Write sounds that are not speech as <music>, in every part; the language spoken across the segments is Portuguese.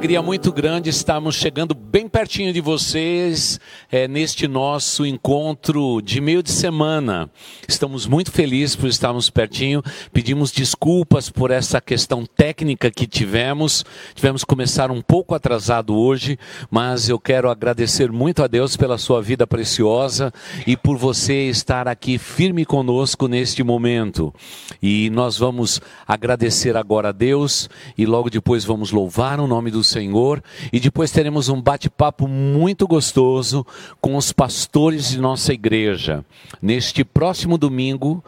alegria muito grande estarmos chegando bem pertinho de vocês é, neste nosso encontro de meio de semana. Estamos muito felizes por estarmos pertinho. Pedimos desculpas por essa questão técnica que tivemos. Tivemos que começar um pouco atrasado hoje, mas eu quero agradecer muito a Deus pela sua vida preciosa e por você estar aqui firme conosco neste momento. E nós vamos agradecer agora a Deus e logo depois vamos louvar o nome do Senhor e depois teremos um bate-papo muito gostoso com os pastores de nossa igreja. Neste próximo domingo,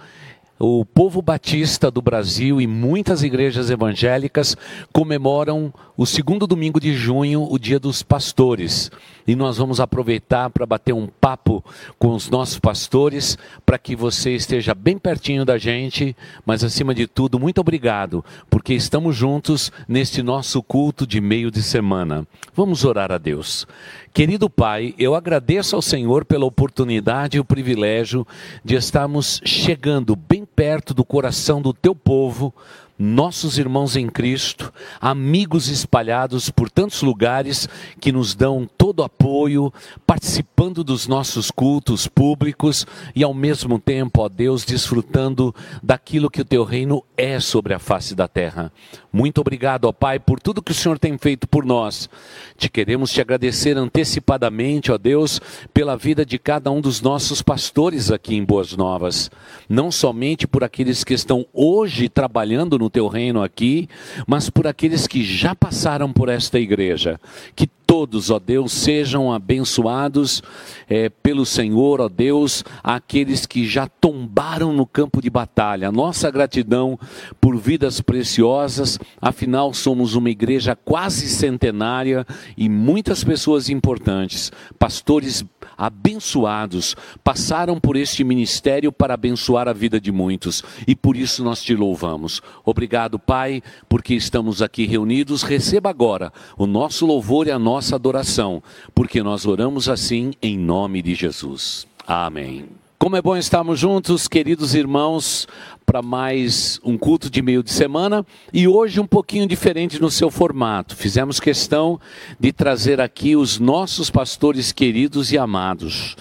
o povo batista do Brasil e muitas igrejas evangélicas comemoram o segundo domingo de junho, o Dia dos Pastores. E nós vamos aproveitar para bater um papo com os nossos pastores, para que você esteja bem pertinho da gente, mas acima de tudo, muito obrigado, porque estamos juntos neste nosso culto de meio de semana. Vamos orar a Deus. Querido Pai, eu agradeço ao Senhor pela oportunidade e o privilégio de estarmos chegando bem perto do coração do teu povo nossos irmãos em Cristo, amigos espalhados por tantos lugares que nos dão todo apoio, participando dos nossos cultos públicos e ao mesmo tempo, ó Deus, desfrutando daquilo que o teu reino é sobre a face da terra. Muito obrigado, ó Pai, por tudo que o Senhor tem feito por nós. Te queremos te agradecer antecipadamente, ó Deus, pela vida de cada um dos nossos pastores aqui em Boas Novas, não somente por aqueles que estão hoje trabalhando no teu reino aqui, mas por aqueles que já passaram por esta igreja. Que todos, ó Deus, sejam abençoados é, pelo Senhor, ó Deus, aqueles que já tombaram no campo de batalha. Nossa gratidão por vidas preciosas, afinal, somos uma igreja quase centenária e muitas pessoas importantes, pastores abençoados, passaram por este ministério para abençoar a vida de muitos e por isso nós te louvamos. Obrigado, Pai, porque estamos aqui reunidos. Receba agora o nosso louvor e a nossa adoração, porque nós oramos assim em nome de Jesus. Amém. Como é bom estarmos juntos, queridos irmãos, para mais um culto de meio de semana e hoje um pouquinho diferente no seu formato. Fizemos questão de trazer aqui os nossos pastores queridos e amados.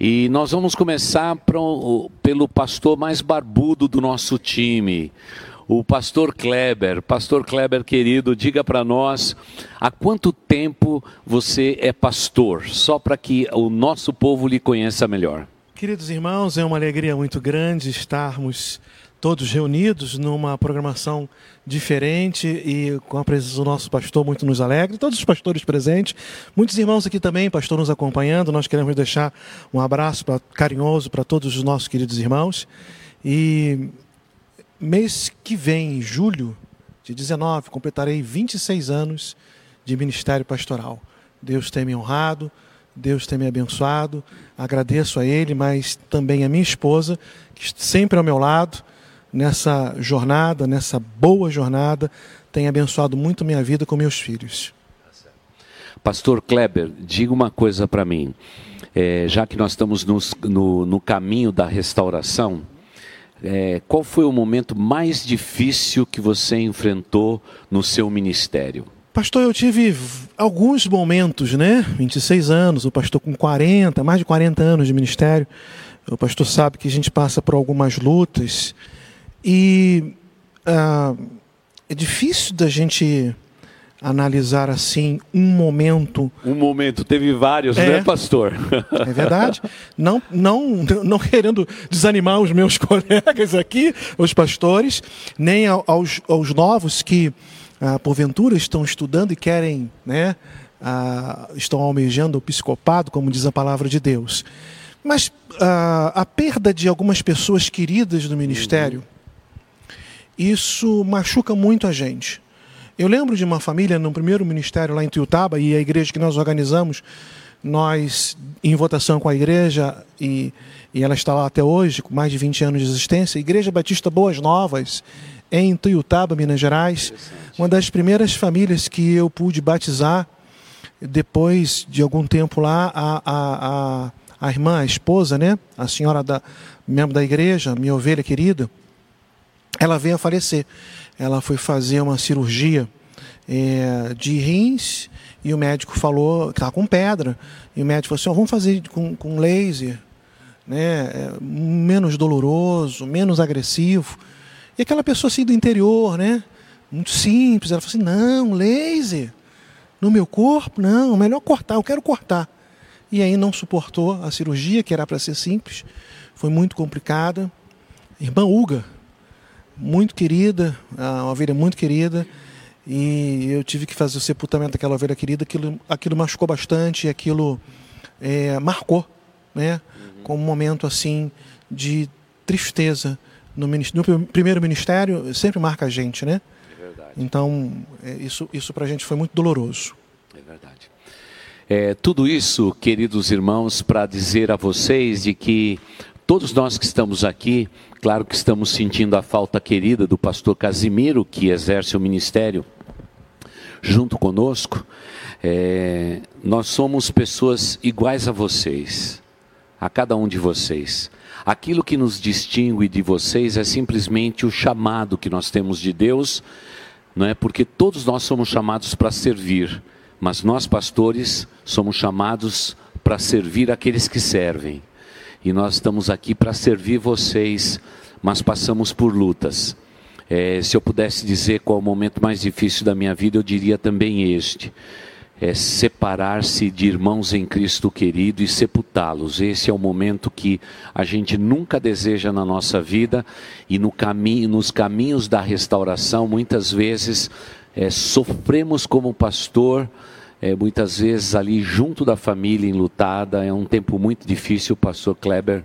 E nós vamos começar pro, pelo pastor mais barbudo do nosso time, o pastor Kleber. Pastor Kleber, querido, diga para nós há quanto tempo você é pastor, só para que o nosso povo lhe conheça melhor. Queridos irmãos, é uma alegria muito grande estarmos todos reunidos numa programação diferente e com a presença do nosso pastor muito nos alegra, todos os pastores presentes, muitos irmãos aqui também, pastor nos acompanhando, nós queremos deixar um abraço pra, carinhoso para todos os nossos queridos irmãos. E mês que vem, em julho de 19, completarei 26 anos de ministério pastoral. Deus tem me honrado, Deus tem me abençoado, agradeço a Ele, mas também a minha esposa, que sempre ao meu lado, nessa jornada, nessa boa jornada, tem abençoado muito minha vida com meus filhos. Pastor Kleber, diga uma coisa para mim. É, já que nós estamos nos, no, no, caminho da restauração, é, qual foi o momento mais difícil que você enfrentou no seu ministério? Pastor, eu tive alguns momentos, né? 26 anos, o pastor com 40, mais de 40 anos de ministério. O pastor sabe que a gente passa por algumas lutas e ah, é difícil da gente analisar assim um momento. Um momento, teve vários, é, né, pastor? <laughs> É verdade. Não, não, não querendo desanimar os meus <laughs> colegas aqui, os pastores, nem aos, aos novos que ah, porventura estão estudando e querem, né, ah, estão almejando o psicopado, como diz a palavra de Deus. Mas ah, a perda de algumas pessoas queridas do ministério, isso machuca muito a gente. Eu lembro de uma família no primeiro ministério lá em Tuiutaba e a igreja que nós organizamos, nós em votação com a igreja e, e ela está lá até hoje, com mais de 20 anos de existência, Igreja Batista Boas Novas, em Tuiutaba, Minas Gerais. Uma das primeiras famílias que eu pude batizar, depois de algum tempo lá, a, a, a, a irmã, a esposa, né? a senhora da, membro da igreja, minha ovelha querida, ela veio a falecer. Ela foi fazer uma cirurgia é, de rins e o médico falou que estava com pedra. E o médico falou assim: oh, vamos fazer com, com laser, né? É, menos doloroso, menos agressivo. E aquela pessoa assim do interior, né? Muito simples. Ela falou assim: não, laser. No meu corpo, não, melhor cortar, eu quero cortar. E aí não suportou a cirurgia, que era para ser simples, foi muito complicada. Irmã Uga, muito querida, uma ovelha muito querida, e eu tive que fazer o sepultamento daquela ovelha querida, aquilo, aquilo machucou bastante, aquilo é, marcou, né? Uhum. Como um momento assim de tristeza no, no, primeiro ministério, sempre marca a gente, né? É verdade. Então, é, isso, isso para a gente foi muito doloroso. É verdade. É, tudo isso, queridos irmãos, para dizer a vocês de que todos nós que estamos aqui, claro que estamos sentindo a falta querida do pastor Casimiro, que exerce o ministério junto conosco. É, nós somos pessoas iguais a vocês, a cada um de vocês. Aquilo que nos distingue de vocês é simplesmente o chamado que nós temos de Deus, não é? Porque todos nós somos chamados para servir, mas nós pastores somos chamados para servir aqueles que servem. E nós estamos aqui para servir vocês, mas passamos por lutas. É, se eu pudesse dizer qual o momento mais difícil da minha vida, eu diria também este é separar-se de irmãos em Cristo querido e sepultá-los. Esse é o momento que a gente nunca deseja na nossa vida e no caminho, nos caminhos da restauração, muitas vezes é, sofremos como pastor, é, muitas vezes ali junto da família enlutada. É um tempo muito difícil, o pastor Kleber.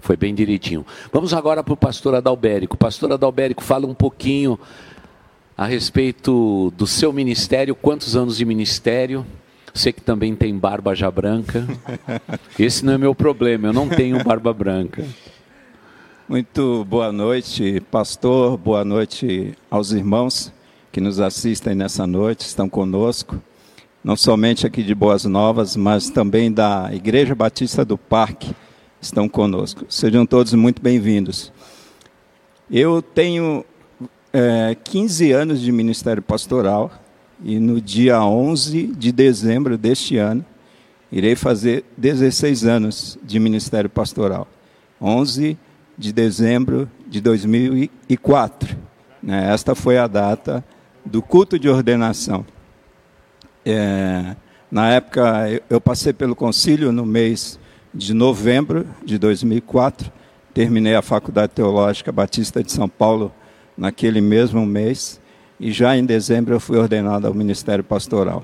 Foi bem direitinho. Vamos agora para o pastor Adalbérico. Pastor Adalbérico, fala um pouquinho a respeito do seu ministério, quantos anos de ministério? Você que também tem barba já branca. <laughs> Esse não é meu problema, eu não tenho barba branca. Muito boa noite, pastor, boa noite aos irmãos que nos assistem nessa noite, estão conosco, não somente aqui de Boas Novas, mas também da Igreja Batista do Parque, estão conosco. Sejam todos muito bem-vindos. Eu tenho é, 15 anos de ministério pastoral e no dia 11 de dezembro deste ano irei fazer 16 anos de ministério pastoral. 11 de dezembro de 2004. Né? Esta foi a data do culto de ordenação. É, na época, eu passei pelo concílio no mês de novembro de 2004, terminei a Faculdade Teológica Batista de São Paulo naquele mesmo mês, e já em dezembro eu fui ordenado ao ministério pastoral.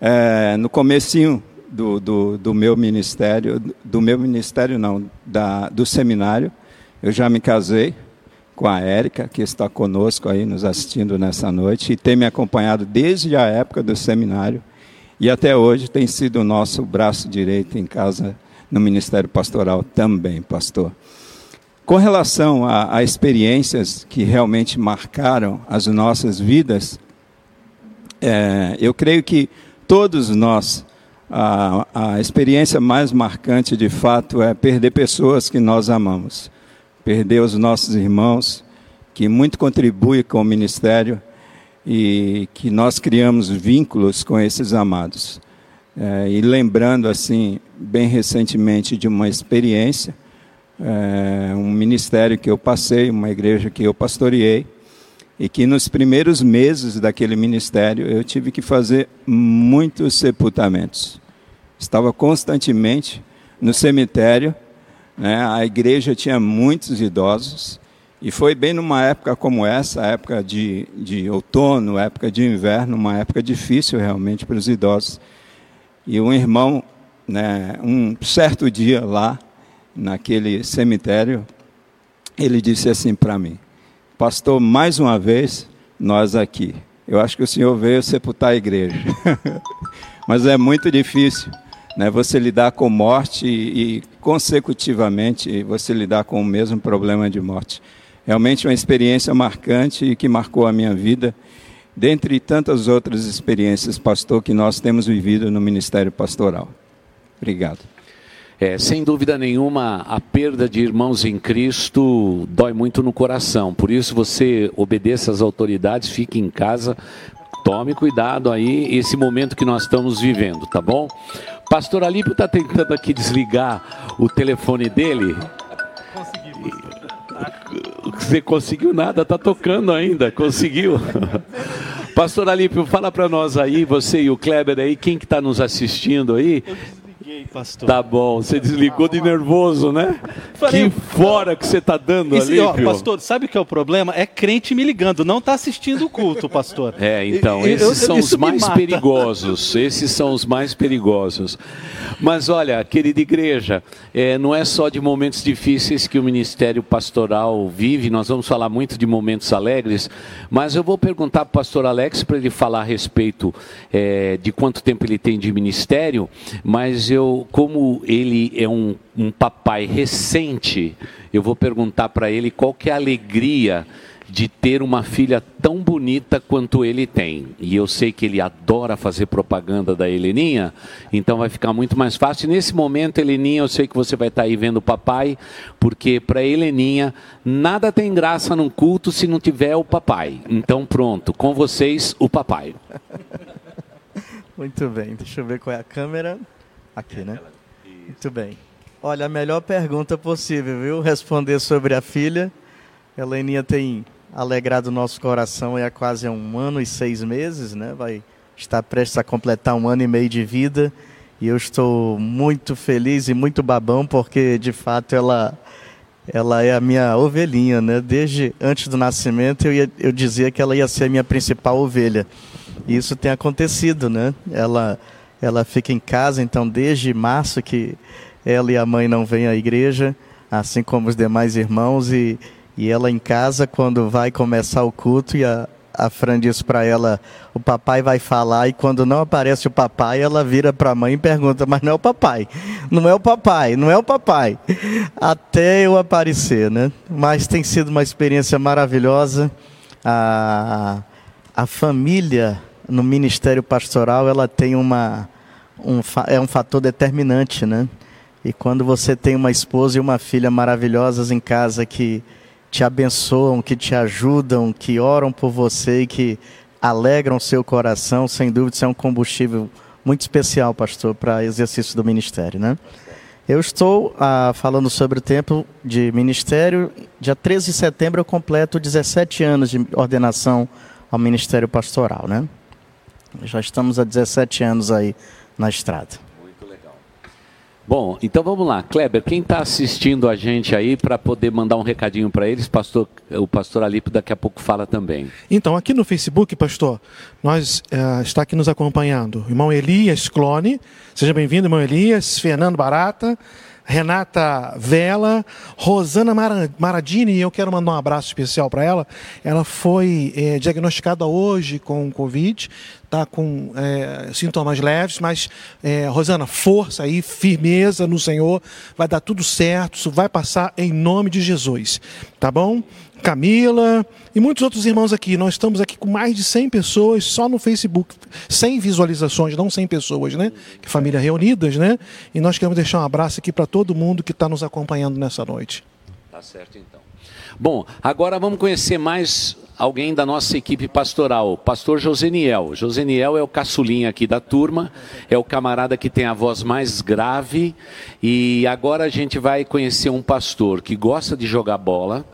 É, no comecinho do, do, do, meu ministério, do meu ministério não, da, do seminário, eu já me casei com a Érica, que está conosco aí nos assistindo nessa noite, e tem me acompanhado desde a época do seminário, e até hoje tem sido o nosso braço direito em casa no ministério pastoral também, pastor. Com relação a, a, experiências que realmente marcaram as nossas vidas, é, eu creio que todos nós, a, a experiência mais marcante de fato é perder pessoas que nós amamos, perder os nossos irmãos, que muito contribuem com o ministério e que nós criamos vínculos com esses amados. É, e lembrando, assim, bem recentemente de uma experiência, é, um ministério que eu passei, uma igreja que eu pastoreei, e que nos primeiros meses daquele ministério eu tive que fazer muitos sepultamentos. Estava constantemente no cemitério, né? a igreja tinha muitos idosos, e foi bem numa época como essa, época de, de outono, época de inverno, uma época difícil realmente para os idosos. E um irmão, né, um certo dia lá, naquele cemitério, ele disse assim para mim: Pastor, mais uma vez, nós aqui. Eu acho que o senhor veio sepultar a igreja. <laughs> Mas é muito difícil né, você lidar com morte e, consecutivamente, você lidar com o mesmo problema de morte. Realmente uma experiência marcante e que marcou a minha vida, dentre tantas outras experiências, pastor, que nós temos vivido no ministério pastoral. Obrigado. É, sem dúvida nenhuma, a perda de irmãos em Cristo dói muito no coração. Por isso, você obedeça às autoridades, fique em casa, Tome cuidado aí, esse momento que nós estamos vivendo, tá bom? Pastor Alípio está tentando aqui desligar o telefone dele. Você conseguiu nada, tá tocando ainda, conseguiu. Pastor Alípio, fala para nós aí, você e o Kleber aí, quem que está nos assistindo aí? Pastor. Tá bom, você desligou de nervoso, né? Falei, que fora que você tá dando ali, ó, Pastor, sabe o que é o problema? É crente me ligando, não tá assistindo o culto, pastor. <laughs> É, então, esses eu, são os mais perigosos. Esses são os mais perigosos. Mas olha, querida igreja, é, não é só de momentos difíceis que o ministério pastoral vive, nós vamos falar muito de momentos alegres, mas eu vou perguntar para o pastor Alex para ele falar a respeito é, de quanto tempo ele tem de ministério, mas eu, como ele é um, um papai recente, eu vou perguntar para ele qual que é a alegria de ter uma filha tão bonita quanto ele tem. E eu sei que ele adora fazer propaganda da Heleninha, então vai ficar muito mais fácil. nesse momento, Heleninha, eu sei que você vai estar aí vendo o papai, porque para Heleninha nada tem graça num culto se não tiver o papai. Então pronto, com vocês o papai. <laughs> Muito bem, deixa eu ver qual é a câmera. Aqui, né? Muito bem. Olha, a melhor pergunta possível, viu? Responder sobre a filha. Heleninha tem alegrado o nosso coração há quase um ano e seis meses, né? Vai estar prestes a completar um ano e meio de vida. E eu estou muito feliz e muito babão porque, de fato, ela, ela é a minha ovelhinha, né? Desde antes do nascimento eu, ia, eu dizia que ela ia ser a minha principal ovelha. E isso tem acontecido, né? Ela, ela fica em casa, então desde março que ela e a mãe não vêm à igreja, assim como os demais irmãos, e e ela em casa, quando vai começar o culto, e a, a Fran diz para ela: o papai vai falar, e quando não aparece o papai, ela vira para a mãe e pergunta: mas não é o papai, não é o papai, não é o papai. Até eu aparecer, né? Mas tem sido uma experiência maravilhosa. A, a família no ministério pastoral, ela tem uma. Um, é um fator determinante, né? E quando você tem uma esposa e uma filha maravilhosas em casa que te abençoam, que te ajudam, que oram por você e que alegram seu coração, sem dúvida, isso é um combustível muito especial, pastor, para exercício do ministério, né? Eu estou ah, falando sobre o tempo de ministério. Dia 13 de setembro eu completo 17 anos de ordenação ao ministério pastoral, né? Já estamos há 17 anos aí na estrada. Bom, então vamos lá. Kleber, quem está assistindo a gente aí para poder mandar um recadinho para eles, pastor, o pastor Alipe daqui a pouco fala também. Então, aqui no Facebook, pastor, nós uh, está aqui nos acompanhando. Irmão Elias Clone, seja bem-vindo, irmão Elias, Fernando Barata, Renata Vela, Rosana Maradini, eu quero mandar um abraço especial para ela. Ela foi é, diagnosticada hoje com Covid, está com é, sintomas leves, mas, é, Rosana, força aí, firmeza no Senhor, vai dar tudo certo, isso vai passar em nome de Jesus, tá bom? Camila e muitos outros irmãos aqui. Nós estamos aqui com mais de 100 pessoas só no Facebook, 100 visualizações, não 100 pessoas, né? Que família reunidas, né? E nós queremos deixar um abraço aqui para todo mundo que está nos acompanhando nessa noite. Tá certo então. Bom, agora vamos conhecer mais alguém da nossa equipe pastoral, pastor Joseniel. Joseniel é o caçulinha aqui da turma, é o camarada que tem a voz mais grave e agora a gente vai conhecer um pastor que gosta de jogar bola,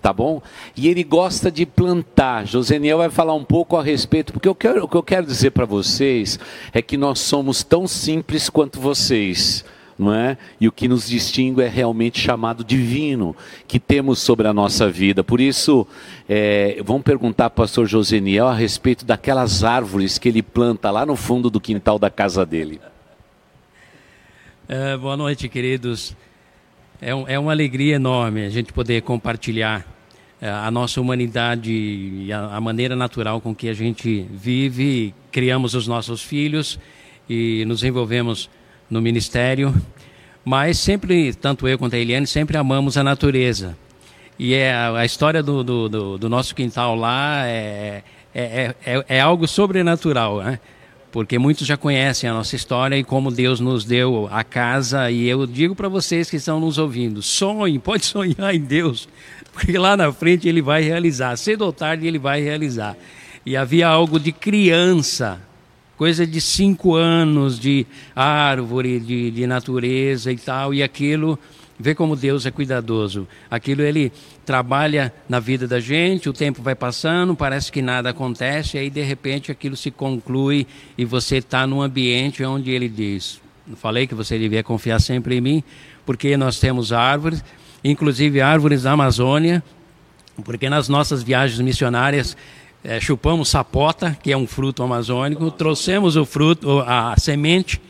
tá bom? E ele gosta de plantar. Joseniel vai falar um pouco a respeito, porque eu quero, o que eu quero dizer para vocês é que nós somos tão simples quanto vocês. Não é? E o que nos distingue é realmente chamado divino que temos sobre a nossa vida. Por isso, é, vamos perguntar para o pastor Joseniel a respeito daquelas árvores que ele planta lá no fundo do quintal da casa dele. É, boa noite, queridos. É, um, é uma alegria enorme a gente poder compartilhar é, a nossa humanidade e a, a, maneira natural com que a gente vive, criamos os nossos filhos e nos envolvemos no ministério. Mas sempre, tanto eu quanto a Eliane, sempre amamos a natureza. E é a, história do, do, do, do, nosso quintal lá é, é, é, é algo sobrenatural, né? Porque muitos já conhecem a nossa história e como Deus nos deu a casa. E eu digo para vocês que estão nos ouvindo: sonhe, <laughs> pode sonhar em Deus, porque lá na frente ele vai realizar, cedo ou tarde ele vai realizar. E havia algo de criança, coisa de cinco anos de árvore, de, de natureza e tal, e aquilo Vê como Deus é cuidadoso. Aquilo ele trabalha na vida da gente, o tempo vai passando, parece que nada acontece, aí de repente aquilo se conclui e você está num ambiente onde ele diz: Falei que você devia confiar sempre em mim, porque nós temos árvores, inclusive árvores da Amazônia, porque nas nossas viagens missionárias é, chupamos sapota, que é um fruto amazônico, trouxemos o fruto, a semente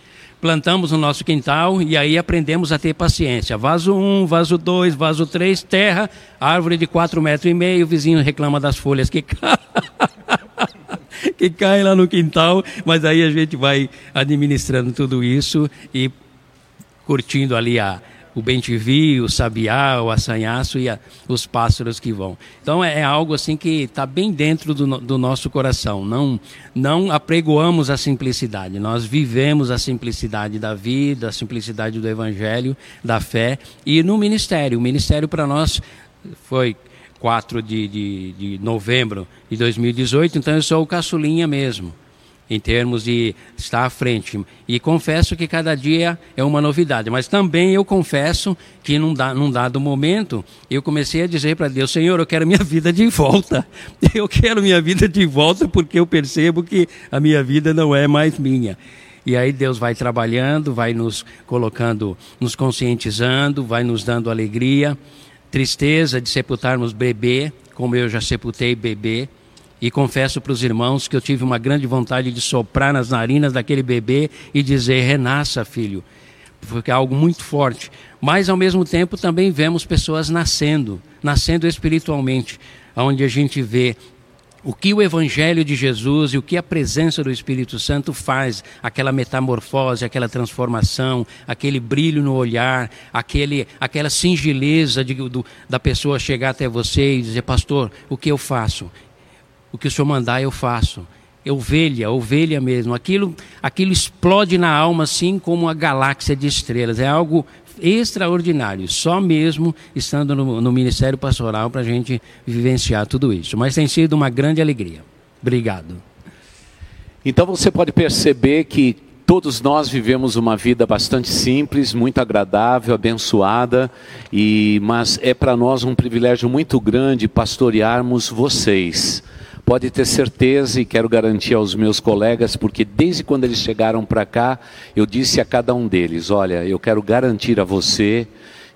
plantamos no nosso quintal e aí aprendemos a ter paciência. Vaso 1, vaso 2, vaso 3, terra, árvore de 4 metros e meio, o vizinho reclama das folhas que <laughs> que caem lá no quintal, mas aí a gente vai administrando tudo isso e curtindo ali a, o bem-te-vi, o sabiá, o assanhaço e a, os pássaros que vão. Então é, é algo assim que está bem dentro do, do, nosso coração. Não, não apregoamos a simplicidade, nós vivemos a simplicidade da vida, a simplicidade do evangelho, da fé e no ministério. O ministério para nós foi 4 de, de, de novembro de 2018, então eu sou o caçulinha mesmo em termos de estar à frente. E confesso que cada dia é uma novidade, mas também eu confesso que num, da, num dado momento eu comecei a dizer para Deus: Senhor, eu quero minha vida de volta. <laughs> Eu quero minha vida de volta porque eu percebo que a minha vida não é mais minha. E aí Deus vai trabalhando, vai nos colocando, nos conscientizando, vai nos dando alegria, tristeza de sepultarmos bebê, como eu já sepultei bebê e confesso para os irmãos que eu tive uma grande vontade de soprar nas narinas daquele bebê e dizer: renasça, filho. Porque é algo muito forte. Mas, ao mesmo tempo, também vemos pessoas nascendo, nascendo espiritualmente, onde a gente vê o que o Evangelho de Jesus e o que a presença do Espírito Santo faz, aquela metamorfose, aquela transformação, aquele brilho no olhar, aquele, aquela singeleza de, do, da pessoa chegar até você e dizer: Pastor, o que eu faço? O que o Senhor mandar eu faço. Ovelha, ovelha mesmo. Aquilo, aquilo explode na alma assim como uma galáxia de estrelas. É algo extraordinário. Só mesmo estando no, no Ministério Pastoral para a gente vivenciar tudo isso. Mas tem sido uma grande alegria. Obrigado. Então você pode perceber que todos nós vivemos uma vida bastante simples, muito agradável, abençoada, e mas é para nós um privilégio muito grande pastorearmos vocês Pode ter certeza e quero garantir aos meus colegas, porque desde quando eles chegaram para cá, eu disse a cada um deles: olha, eu quero garantir a você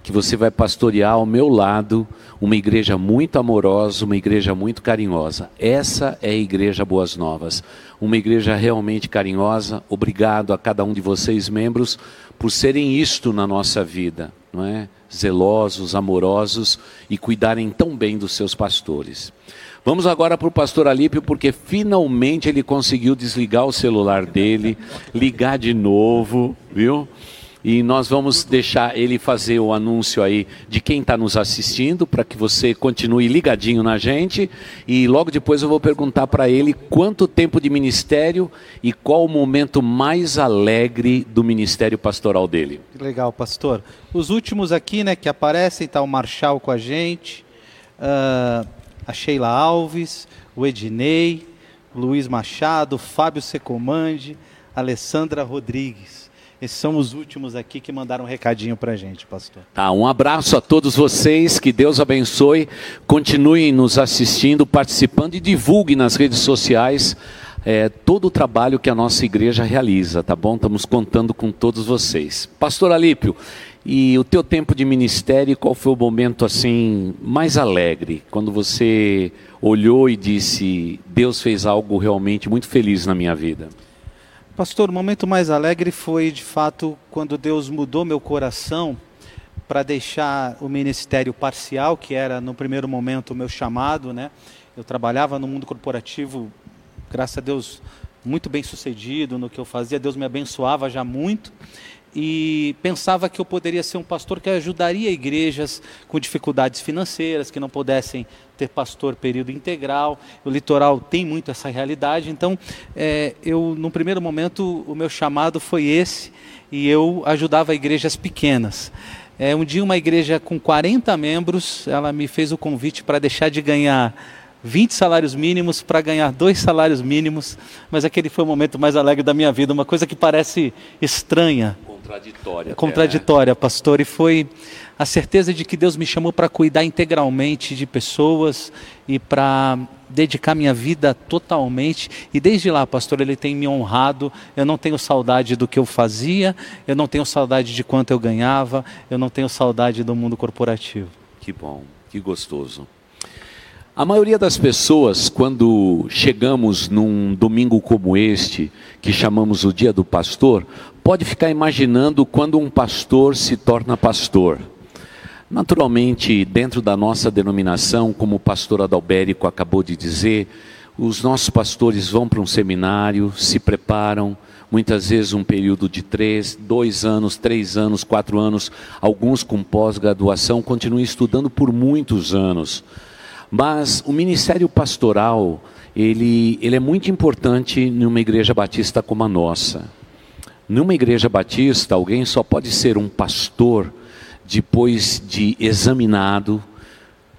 que você vai pastorear ao meu lado uma igreja muito amorosa, uma igreja muito carinhosa. Essa é a Igreja Boas Novas. Uma igreja realmente carinhosa. Obrigado a cada um de vocês, membros, por serem isto na nossa vida, não é? Zelosos, amorosos e cuidarem tão bem dos seus pastores. Vamos agora para o pastor Alípio, porque finalmente ele conseguiu desligar o celular dele, ligar de novo, viu? E nós vamos deixar ele fazer o anúncio aí de quem está nos assistindo, para que você continue ligadinho na gente. E logo depois eu vou perguntar para ele quanto tempo de ministério e qual o momento mais alegre do ministério pastoral dele. Legal, pastor. Os últimos aqui, né, que aparecem, está o Marshall com a gente. Uh, a Sheila Alves, o Ednei, Luiz Machado, Fábio Secomande, Alessandra Rodrigues. Esses são os últimos aqui que mandaram um recadinho para a gente, pastor. Tá, um abraço a todos vocês, que Deus abençoe. Continuem nos assistindo, participando e divulguem nas redes sociais é, todo o trabalho que a nossa igreja realiza, tá bom? Estamos contando com todos vocês. Pastor Alípio, e o teu tempo de ministério, qual foi o momento assim mais alegre, quando você olhou e disse: Deus fez algo realmente muito feliz na minha vida? Pastor, o momento mais alegre foi de fato quando Deus mudou meu coração para deixar o ministério parcial, que era no primeiro momento o meu chamado, né? Eu trabalhava no mundo corporativo, graças a Deus, muito bem sucedido no que eu fazia, Deus me abençoava já muito e pensava que eu poderia ser um pastor que ajudaria igrejas com dificuldades financeiras, que não pudessem ter pastor período integral. O litoral tem muito essa realidade, então é, eu, no primeiro momento, o meu chamado foi esse e eu ajudava igrejas pequenas. É, um dia uma igreja com 40 membros, ela me fez o convite para deixar de ganhar 20 salários mínimos para ganhar dois salários mínimos, mas aquele foi o momento mais alegre da minha vida, uma coisa que parece estranha. Contraditória. Contraditória, até, né? pastor, e foi a certeza de que Deus me chamou para cuidar integralmente de pessoas e para dedicar minha vida totalmente. E desde lá, pastor, ele tem me honrado. Eu não tenho saudade do que eu fazia, eu não tenho saudade de quanto eu ganhava, eu não tenho saudade do mundo corporativo. Que bom, que gostoso. A maioria das pessoas, quando chegamos num domingo como este, que chamamos o Dia do Pastor, pode ficar imaginando quando um pastor se torna pastor. Naturalmente, dentro da nossa denominação, como o pastor Adalberico acabou de dizer, os nossos pastores vão para um seminário, se preparam, muitas vezes um período de três, dois anos, três anos, quatro anos, alguns com pós-graduação, continuam estudando por muitos anos. Mas o ministério pastoral, ele, ele é muito importante numa igreja batista como a nossa. Numa igreja batista, alguém só pode ser um pastor depois de examinado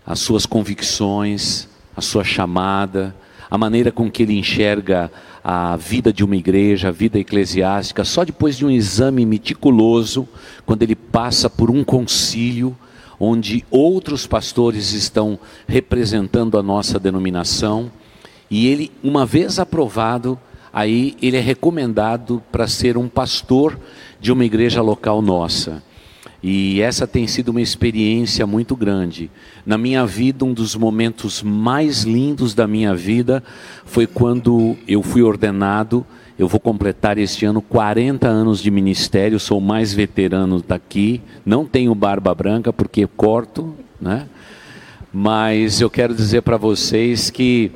as suas convicções, a sua chamada, a maneira com que ele enxerga a vida de uma igreja, a vida eclesiástica, só depois de um exame meticuloso, quando ele passa por um concílio, onde outros pastores estão representando a nossa denominação, e ele, uma vez aprovado, aí ele é recomendado para ser um pastor de uma igreja local nossa. E essa tem sido uma experiência muito grande. Na minha vida, um dos momentos mais lindos da minha vida foi quando eu fui ordenado. Eu vou completar este ano 40 anos de ministério, sou o mais veterano daqui. Não tenho barba branca porque corto, né? Mas eu quero dizer para vocês que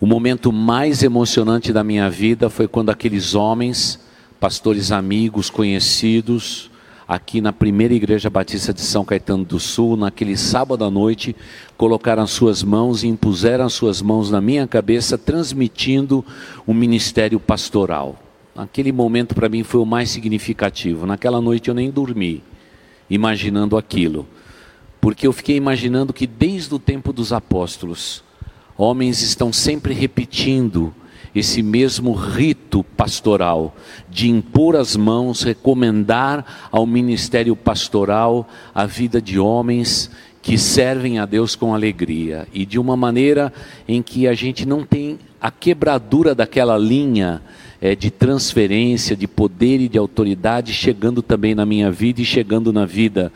o momento mais emocionante da minha vida foi quando aqueles homens, pastores amigos, conhecidos, aqui na primeira igreja batista de São Caetano do Sul, naquele sábado à noite, colocaram as suas mãos e impuseram as suas mãos na minha cabeça, transmitindo o um ministério pastoral. Aquele momento para mim foi o mais significativo. Naquela noite eu nem dormi, imaginando aquilo, porque eu fiquei imaginando que desde o tempo dos apóstolos, homens estão sempre repetindo esse mesmo rito pastoral de impor as mãos, recomendar ao ministério pastoral a vida de homens que servem a Deus com alegria e de uma maneira em que a gente não tem a quebradura daquela linha é, de transferência de poder e de autoridade chegando também na minha vida e chegando na vida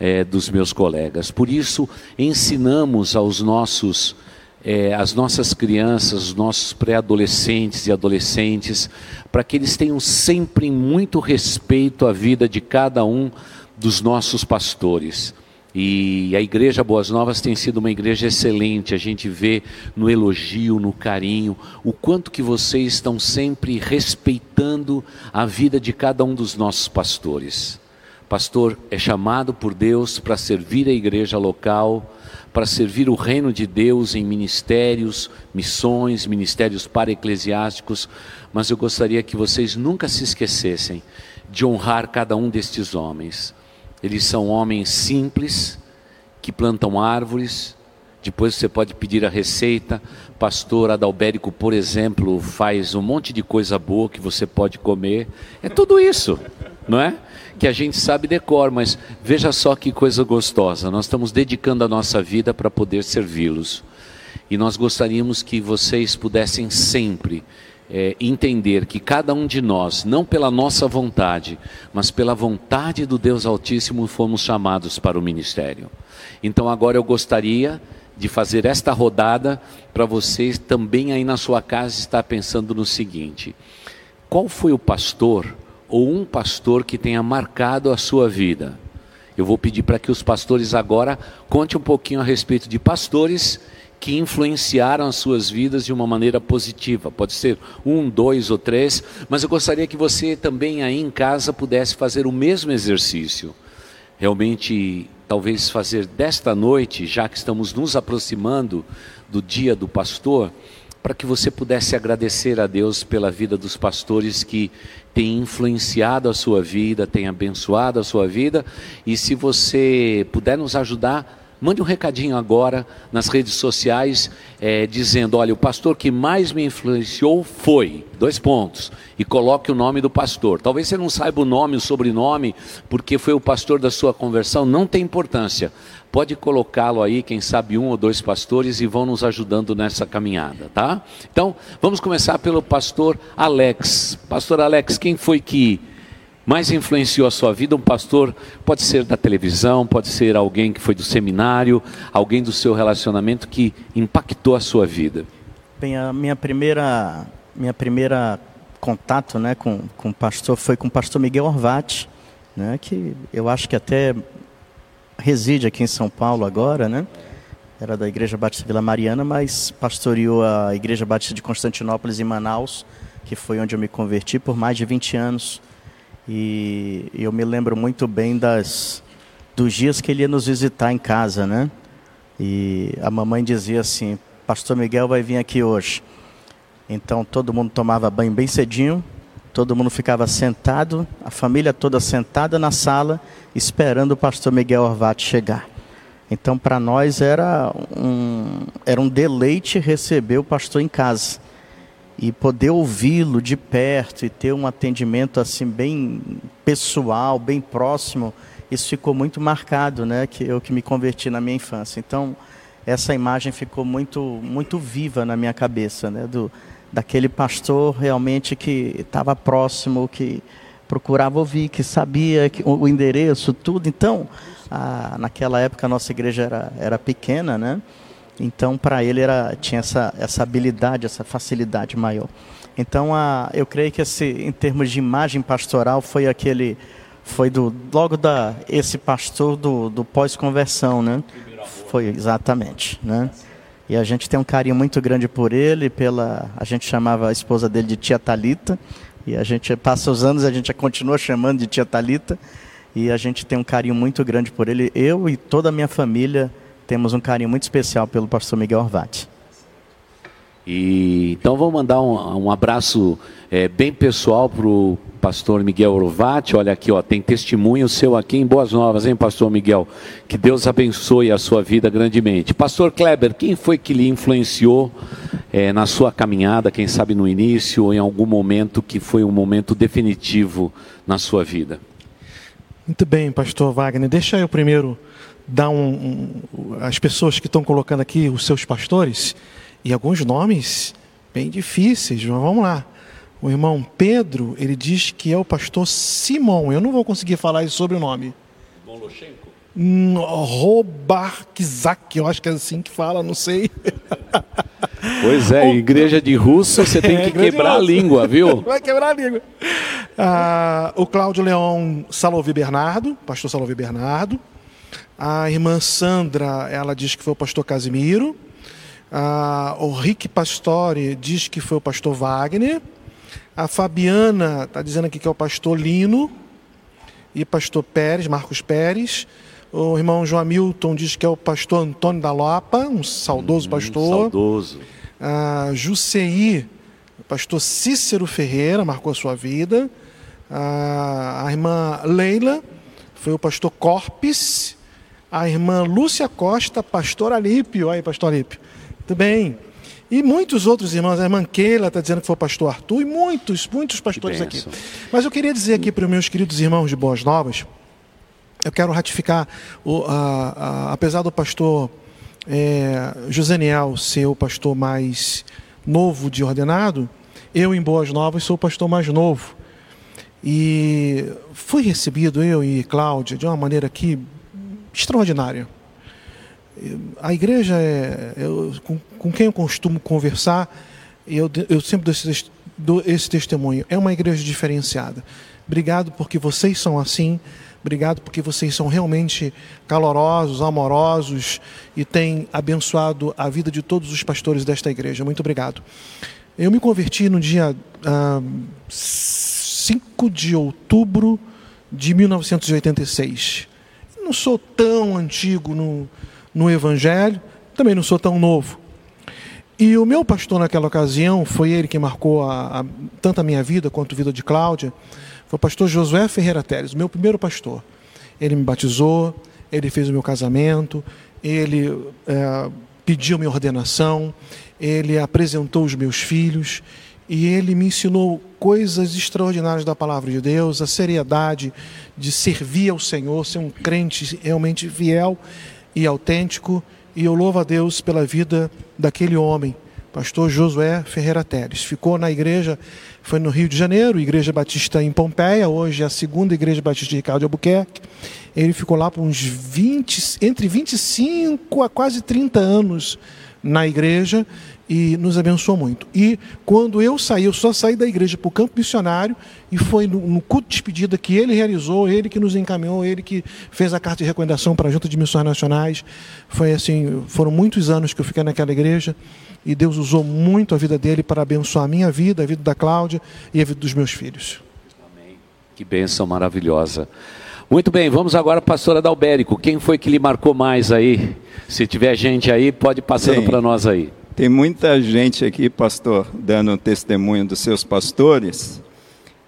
é, dos meus colegas. Por isso, ensinamos aos nossos é, as nossas crianças, os nossos pré-adolescentes e adolescentes, para que eles tenham sempre muito respeito à vida de cada um dos nossos pastores. E a Igreja Boas Novas tem sido uma igreja excelente. A gente vê no elogio, no carinho, o quanto que vocês estão sempre respeitando a vida de cada um dos nossos pastores. Pastor é chamado por Deus para servir a igreja local, para servir o reino de Deus em ministérios, missões, ministérios para-eclesiásticos, mas eu gostaria que vocês nunca se esquecessem de honrar cada um destes homens. Eles são homens simples, que plantam árvores, depois você pode pedir a receita. Pastor Adalbérico, por exemplo, faz um monte de coisa boa que você pode comer. É tudo isso, não é? Que a gente sabe decor, mas veja só que coisa gostosa. Nós estamos dedicando a nossa vida para poder servi-los. E nós gostaríamos que vocês pudessem sempre é, entender que cada um de nós, não pela nossa vontade, mas pela vontade do Deus Altíssimo, fomos chamados para o ministério. Então agora eu gostaria de fazer esta rodada para vocês também aí na sua casa estar pensando no seguinte: qual foi o pastor ou um pastor que tenha marcado a sua vida. Eu vou pedir para que os pastores agora conte um pouquinho a respeito de pastores que influenciaram as suas vidas de uma maneira positiva. Pode ser um, dois ou três, mas eu gostaria que você também aí em casa pudesse fazer o mesmo exercício. Realmente, talvez fazer desta noite, já que estamos nos aproximando do dia do pastor, para que você pudesse agradecer a Deus pela vida dos pastores que têm influenciado a sua vida, têm abençoado a sua vida. E se você puder nos ajudar, mande um recadinho agora nas redes sociais, é, dizendo: olha, o pastor que mais me influenciou foi. Dois pontos. E coloque o nome do pastor. Talvez você não saiba o nome, o sobrenome, porque foi o pastor da sua conversão, não tem importância. Pode colocá-lo aí, quem sabe um ou dois pastores, e vão nos ajudando nessa caminhada, tá? Então, vamos começar pelo pastor Alex. Pastor Alex, quem foi que mais influenciou a sua vida? Um pastor pode ser da televisão, pode ser alguém que foi do seminário, alguém do seu relacionamento que impactou a sua vida. Bem, a minha primeira, minha primeira contato, né, com, com o pastor foi com o pastor Miguel Orvati, né, que eu acho que até reside aqui em São Paulo agora, né? Era da Igreja Batista Vila Mariana, mas pastoreou a Igreja Batista de Constantinópolis em Manaus, que foi onde eu me converti por mais de 20 anos. E eu me lembro muito bem das dos dias que ele ia nos visitar em casa, né? E a mamãe dizia assim: Pastor Miguel vai vir aqui hoje. Então todo mundo tomava banho bem cedinho, todo mundo ficava sentado, a família toda sentada na sala, esperando o pastor Miguel Orvati chegar. Então para nós era um, era um deleite receber o pastor em casa e poder ouvi-lo de perto e ter um atendimento assim bem pessoal, bem próximo, isso ficou muito marcado, né? Que eu que me converti na minha infância. Então essa imagem ficou muito muito viva na minha cabeça, né? Do daquele pastor realmente que estava próximo, que procurava ouvir, que sabia que, o, endereço, tudo. Então, a, naquela época a nossa igreja era, era pequena, né? Então, para ele era tinha essa, essa habilidade, essa facilidade maior. Então, a, eu creio que esse, em termos de imagem pastoral, foi aquele, foi do logo da esse pastor do, do pós-conversão, né? Foi exatamente, né? E a gente tem um carinho muito grande por ele, pela a gente chamava a esposa dele de Tia Talita, e a gente passa os anos, a gente continua chamando de Tia Talita, e a gente tem um carinho muito grande por ele. Eu e toda a minha família temos um carinho muito especial pelo pastor Miguel Orvati. E, então vamos mandar um, um abraço é, bem pessoal para o pastor Miguel Orvati. Olha aqui, ó, tem testemunho seu aqui em Boas Novas, hein, pastor Miguel? Que Deus abençoe a sua vida grandemente. Pastor Kleber, quem foi que lhe influenciou é, na sua caminhada, quem sabe no início ou em algum momento que foi um momento definitivo na sua vida? Muito bem, pastor Wagner. Deixa eu primeiro dar um, um as pessoas que estão colocando aqui os seus pastores e alguns nomes bem difíceis, mas vamos lá. O irmão Pedro, ele diz que é o pastor Simão. Eu não vou conseguir falar esse sobrenome. Boloshenko? Hum, Robarkzak, eu acho que é assim que fala, não sei. Pois é, <laughs> igreja de russo você tem <laughs> é, que quebrar a língua, viu? <laughs> Vai quebrar a língua. Ah, o Cláudio Leão Salovi Bernardo, pastor Salovi Bernardo. A irmã Sandra, ela diz que foi o pastor Casimiro. Ah, o Rick Pastore diz que foi o pastor Wagner. A Fabiana está dizendo aqui que é o pastor Lino. E pastor Pérez, Marcos Pérez. O irmão João Hamilton diz que é o pastor Antônio da Lopa, um saudoso hum, pastor. Saudoso. A Juceí, pastor Cícero Ferreira, marcou a sua vida. A, a irmã Leila foi o pastor Corpes. A irmã Lúcia Costa, pastor Alípio. Aí, pastor Alípio. Muito bem. E muitos outros irmãos, a irmã Keila está dizendo que foi o pastor Arthur, e muitos, muitos pastores aqui. Mas eu queria dizer aqui para os meus queridos irmãos de Boas Novas, eu quero ratificar, o, a, a, apesar do pastor é, Joseniel ser o pastor mais novo de ordenado, eu em Boas Novas sou o pastor mais novo. E fui recebido, eu e Cláudia, de uma maneira aqui extraordinária. A igreja, é, eu, com, com, quem eu costumo conversar, eu, eu sempre dou esse, dou esse testemunho. É uma igreja diferenciada. Obrigado porque vocês são assim. Obrigado porque vocês são realmente calorosos, amorosos e têm abençoado a vida de todos os pastores desta igreja. Muito obrigado. Eu me converti no dia ah, 5 de outubro de 1986. Não sou tão antigo no, no Evangelho, também não sou tão novo. E o meu pastor naquela ocasião, foi ele que marcou a, a, tanto a minha vida quanto a vida de Cláudia, foi o pastor Josué Ferreira Teles, meu primeiro pastor. Ele me batizou, ele fez o meu casamento, ele é, pediu minha ordenação, ele apresentou os meus filhos e ele me ensinou coisas extraordinárias da palavra de Deus, a seriedade de servir ao Senhor, ser um crente realmente fiel e autêntico. E eu louvo a Deus pela vida daquele homem, pastor Josué Ferreira Teres. Ficou na igreja, foi no Rio de Janeiro, Igreja Batista em Pompeia, hoje é a segunda Igreja Batista de Ricardo Albuquerque. Ele ficou lá por uns 20, entre 25 a quase 30 anos na igreja e nos abençoou muito. E quando eu saí, eu só saí da igreja para o campo missionário e foi no, no, culto de despedida que ele realizou, ele que nos encaminhou, ele que fez a carta de recomendação para a Junta de Missões Nacionais. Foi assim, foram muitos anos que eu fiquei naquela igreja e Deus usou muito a vida dele para abençoar a minha vida, a vida da Cláudia e a vida dos meus filhos. Amém. Que bênção maravilhosa. Muito bem, vamos agora para a pastora Dalbérico. Quem foi que lhe marcou mais aí? Se tiver gente aí, pode passando para nós aí. Tem muita gente aqui, pastor, dando testemunho dos seus pastores,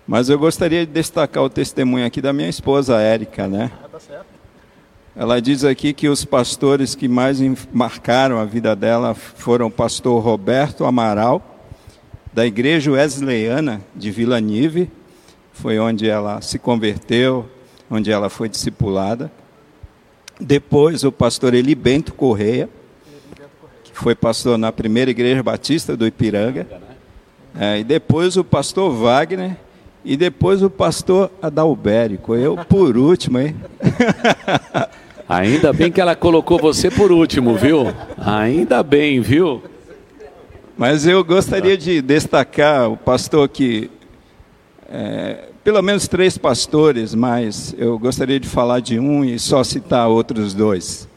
mas eu gostaria de destacar o testemunho aqui da minha esposa Érica, né? Ela diz aqui que os pastores que mais marcaram a vida dela foram o pastor Roberto Amaral, da Igreja Wesleyana de Vila Nive, foi onde ela se converteu, onde ela foi discipulada. Depois o pastor Eli Bento Correia, foi pastor na primeira igreja batista do Ipiranga. É, e depois o pastor Wagner. E depois o pastor Adalbérico. Eu por último, hein? <laughs> Ainda bem que ela colocou você por último, viu? Ainda bem, viu? Mas eu gostaria de destacar o pastor que. É, pelo menos três pastores, mas eu gostaria de falar de um e só citar outros dois.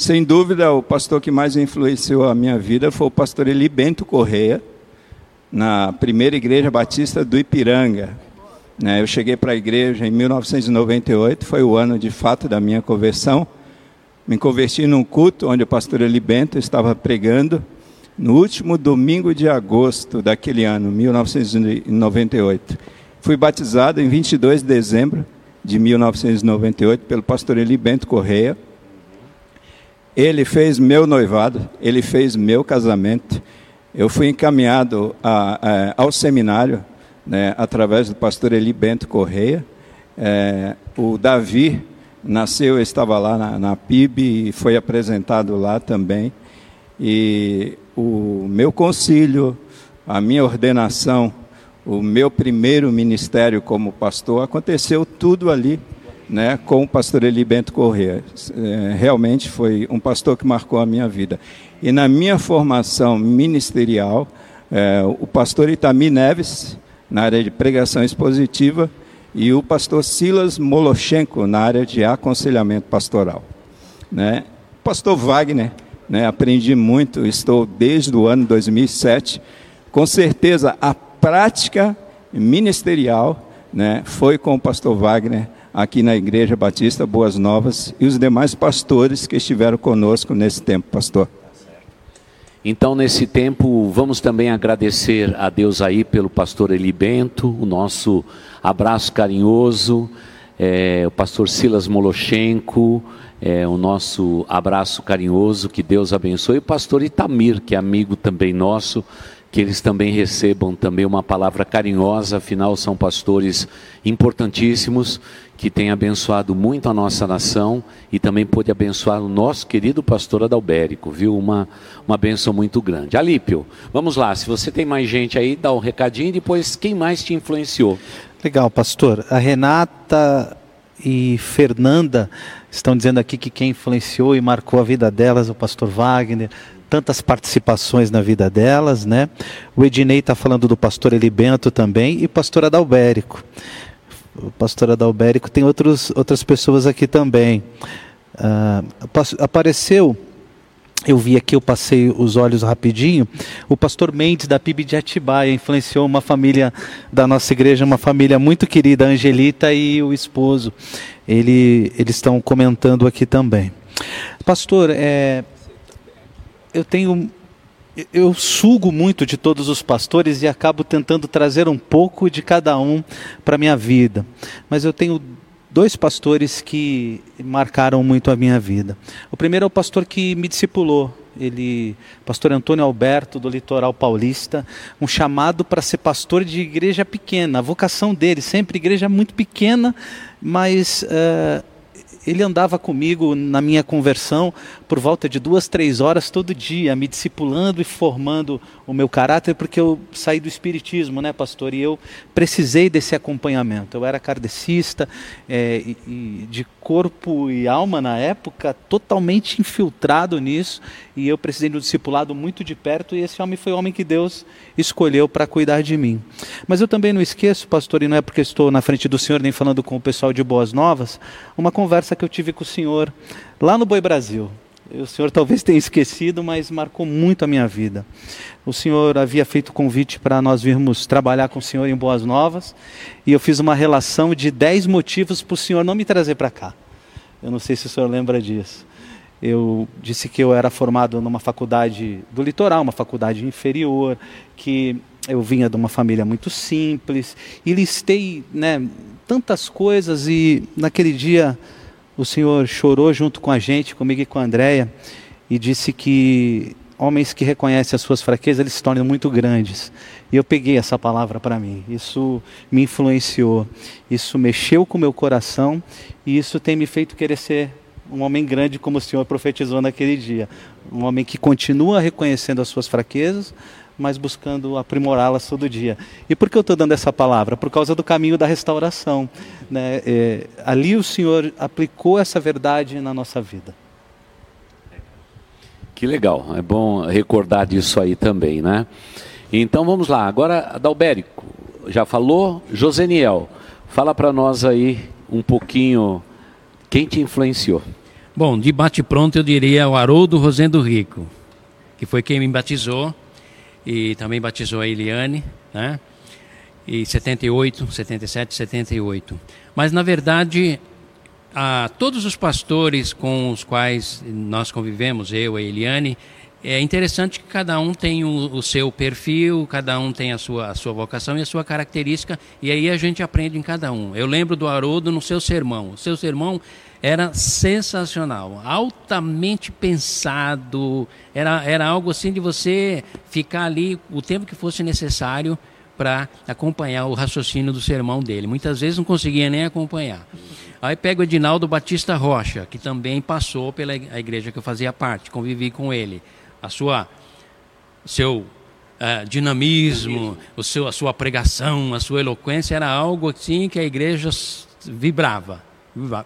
Sem dúvida, o pastor que mais influenciou a minha vida foi o pastor Eli Bento Correia, na primeira igreja batista do Ipiranga. Né, eu cheguei para a igreja em 1998, foi o ano de fato da minha conversão. Me converti num culto onde o pastor Eli Bento estava pregando no último domingo de agosto daquele ano, 1998. Fui batizado em 22 de dezembro de 1998 pelo pastor Eli Bento Correia. Ele fez meu noivado, ele fez meu casamento. Eu fui encaminhado a, a, ao seminário né, através do pastor Eli Bento Correia. É, o Davi nasceu, eu estava lá na, na PIB e foi apresentado lá também. E o meu concílio, a minha ordenação, o meu primeiro ministério como pastor, aconteceu tudo ali né, com o pastor Eli Bento Corrêa. É, realmente foi um pastor que marcou a minha vida. E na minha formação ministerial, é, o pastor Itami Neves, na área de pregação expositiva, e o pastor Silas Molochenko, na área de aconselhamento pastoral. Né? Pastor Wagner, né, aprendi muito, estou desde o ano 2007. Com certeza, a prática ministerial né, foi com o pastor Wagner aqui na Igreja Batista Boas Novas e os demais pastores que estiveram conosco nesse tempo, pastor. Então, nesse tempo, vamos também agradecer a Deus aí pelo pastor Eli Bento, o nosso abraço carinhoso, é, o pastor Silas Molochenko, é, o nosso abraço carinhoso, que Deus abençoe, e o pastor Itamir, que é amigo também nosso, que eles também recebam também uma palavra carinhosa, afinal são pastores importantíssimos que têm abençoado muito a nossa nação e também pôde abençoar o nosso querido pastor Adalbérico, viu? Uma, uma benção muito grande. Alípio, vamos lá, se você tem mais gente aí, dá um recadinho e depois quem mais te influenciou? Legal, pastor. A Renata e Fernanda estão dizendo aqui que quem influenciou e marcou a vida delas é o pastor Wagner, tantas participações na vida delas, né? O Ednei está falando do pastor Elibento também e pastor Adalbérico. O pastor Adalbérico tem outros, outras pessoas aqui também. Uh, apareceu, eu vi aqui, eu passei os olhos rapidinho, o pastor Mendes da PIB de Atibaia influenciou uma família da nossa igreja, uma família muito querida, a Angelita e o esposo. Ele, eles estão comentando aqui também. Pastor, é, eu tenho eu sugo muito de todos os pastores e acabo tentando trazer um pouco de cada um para minha vida. Mas eu tenho dois pastores que marcaram muito a minha vida. O primeiro é o pastor que me discipulou, ele, pastor Antônio Alberto, do litoral paulista, um chamado para ser pastor de igreja pequena, a vocação dele, sempre igreja muito pequena, mas uh, ele andava comigo na minha conversão por volta de duas, três horas todo dia, me discipulando e formando o meu caráter, porque eu saí do espiritismo, né, pastor? E eu precisei desse acompanhamento. Eu era kardecista, é, e, e de corpo e alma na época, totalmente infiltrado nisso, e eu precisei de um discipulado muito de perto, e esse homem foi o homem que Deus escolheu para cuidar de mim. Mas eu também não esqueço, pastor, e não é porque estou na frente do Senhor, nem falando com o pessoal de Boas Novas, uma conversa que eu tive com o Senhor lá no Boi Brasil. O senhor talvez tenha esquecido, mas marcou muito a minha vida. O senhor havia feito convite para nós virmos trabalhar com o senhor em Boas Novas, e eu fiz uma relação de 10 motivos para o senhor não me trazer para cá. Eu não sei se o senhor lembra disso. Eu disse que eu era formado numa faculdade do litoral, uma faculdade inferior, que eu vinha de uma família muito simples, e listei né, tantas coisas, e naquele dia o Senhor chorou junto com a gente, comigo e com a Andréia, e disse que homens que reconhecem as suas fraquezas, eles se tornam muito grandes. E eu peguei essa palavra para mim. Isso me influenciou. Isso mexeu com o meu coração e isso tem me feito querer ser um homem grande como o Senhor profetizou naquele dia. Um homem que continua reconhecendo as suas fraquezas, mas buscando aprimorá-las todo dia. E por que eu estou dando essa palavra? Por causa do caminho da restauração. Né? É, ali o Senhor aplicou essa verdade na nossa vida. Que legal, é bom recordar disso aí também, né? Então vamos lá, agora Adalbérico, já falou? Joseniel, fala para nós aí um pouquinho quem te influenciou. Bom, de bate pronto eu diria o Haroldo Rosendo Rico, que foi quem me batizou e também batizou a Eliane, né? E 78, 77, 78. Mas na verdade, a todos os pastores com os quais nós convivemos, eu e Eliane, é interessante que cada um tem o, o, seu perfil, cada um tem a sua, a sua vocação e a sua característica, e aí a gente aprende em cada um. Eu lembro do Haroldo no seu sermão. O seu sermão era sensacional, altamente pensado, era, era algo assim de você ficar ali o tempo que fosse necessário para acompanhar o raciocínio do sermão dele. Muitas vezes não conseguia nem acompanhar. Aí pega o Edinaldo Batista Rocha, que também passou pela igreja que eu fazia parte, convivi com ele. A sua seu uh, dinamismo, o seu, a sua pregação, a sua eloquência era algo assim que a igreja vibrava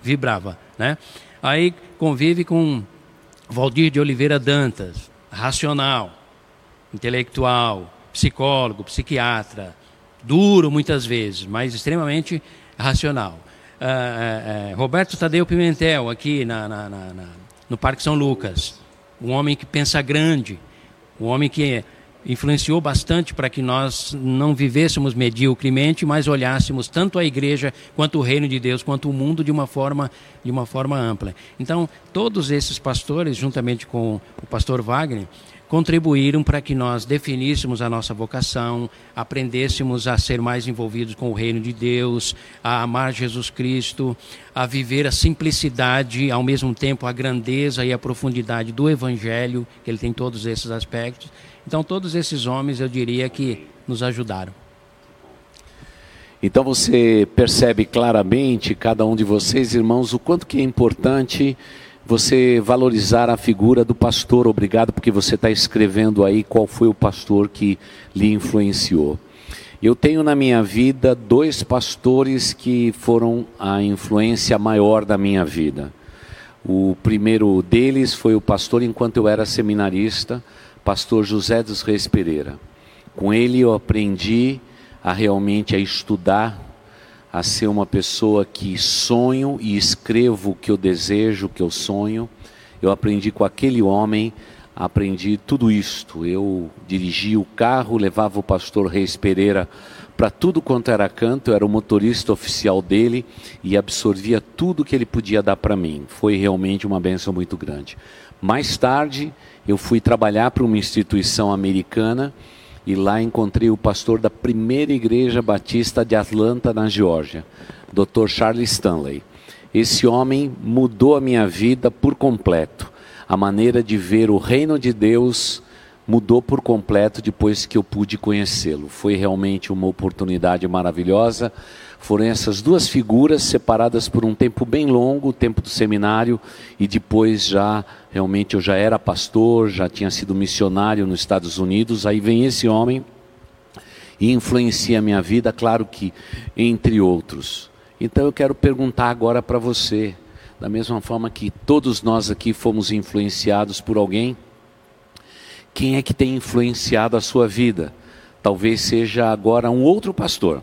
vibrava, né? Aí convive com Valdir de Oliveira Dantas, racional, intelectual, psicólogo, psiquiatra, duro muitas vezes, mas extremamente racional. Uh, uh, uh, Roberto Tadeu Pimentel, aqui na, na, na, no Parque São Lucas, um homem que pensa grande, um homem que influenciou bastante para que nós não vivêssemos mediocremente, mas olhássemos tanto a igreja quanto o reino de Deus, quanto o mundo de uma forma de uma forma ampla. Então, todos esses pastores, juntamente com o pastor Wagner, contribuíram para que nós definíssemos a nossa vocação, aprendêssemos a ser mais envolvidos com o reino de Deus, a amar Jesus Cristo, a viver a simplicidade, ao mesmo tempo a grandeza e a profundidade do evangelho, que ele tem todos esses aspectos então, todos esses homens, eu diria que nos ajudaram. Então, você percebe claramente, cada um de vocês, irmãos, o quanto que é importante você valorizar a figura do pastor. Obrigado, porque você está escrevendo aí qual foi o pastor que lhe influenciou. Eu tenho na minha vida dois pastores que foram a influência maior da minha vida. O primeiro deles foi o pastor enquanto eu era seminarista pastor José dos Reis Pereira. Com ele eu aprendi a realmente a estudar, a ser uma pessoa que sonho e escrevo o que eu desejo, o que eu sonho. Eu aprendi com aquele homem, aprendi tudo isto. Eu dirigia o carro, levava o pastor Reis Pereira para tudo quanto era canto, eu era o motorista oficial dele e absorvia tudo que ele podia dar para mim. Foi realmente uma benção muito grande. Mais tarde, eu fui trabalhar para uma instituição americana e lá encontrei o pastor da primeira igreja batista de Atlanta, na Geórgia, Dr. Charles Stanley. esse homem mudou a minha vida por completo. A maneira de ver o reino de Deus mudou por completo depois que eu pude conhecê-lo. Foi realmente uma oportunidade maravilhosa. Foram essas duas figuras separadas por um tempo bem longo, o tempo do seminário, e depois já realmente eu já era pastor, já tinha sido missionário nos Estados Unidos. Aí vem esse homem e influencia a minha vida, claro que entre outros. Então eu quero perguntar agora para você, da mesma forma que todos nós aqui fomos influenciados por alguém, quem é que tem influenciado a sua vida? Talvez seja agora um outro pastor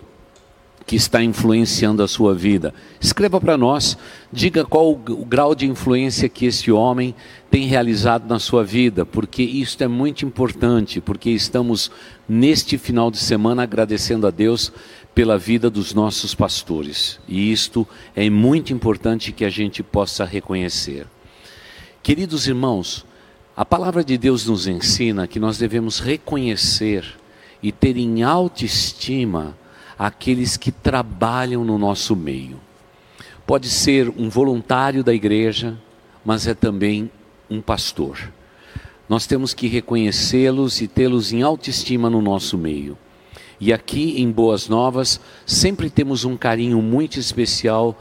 que está influenciando a sua vida. Escreva para nós, diga qual o grau de influência que esse homem tem realizado na sua vida, porque isso é muito importante, porque estamos neste final de semana agradecendo a Deus pela vida dos nossos pastores. E isto é muito importante que a gente possa reconhecer. Queridos irmãos, a palavra de Deus nos ensina que nós devemos reconhecer e ter em autoestima aqueles que trabalham no nosso meio. Pode ser um voluntário da igreja, mas é também um pastor. Nós temos que reconhecê-los e tê-los em autoestima no nosso meio. E aqui em Boas Novas, sempre temos um carinho muito especial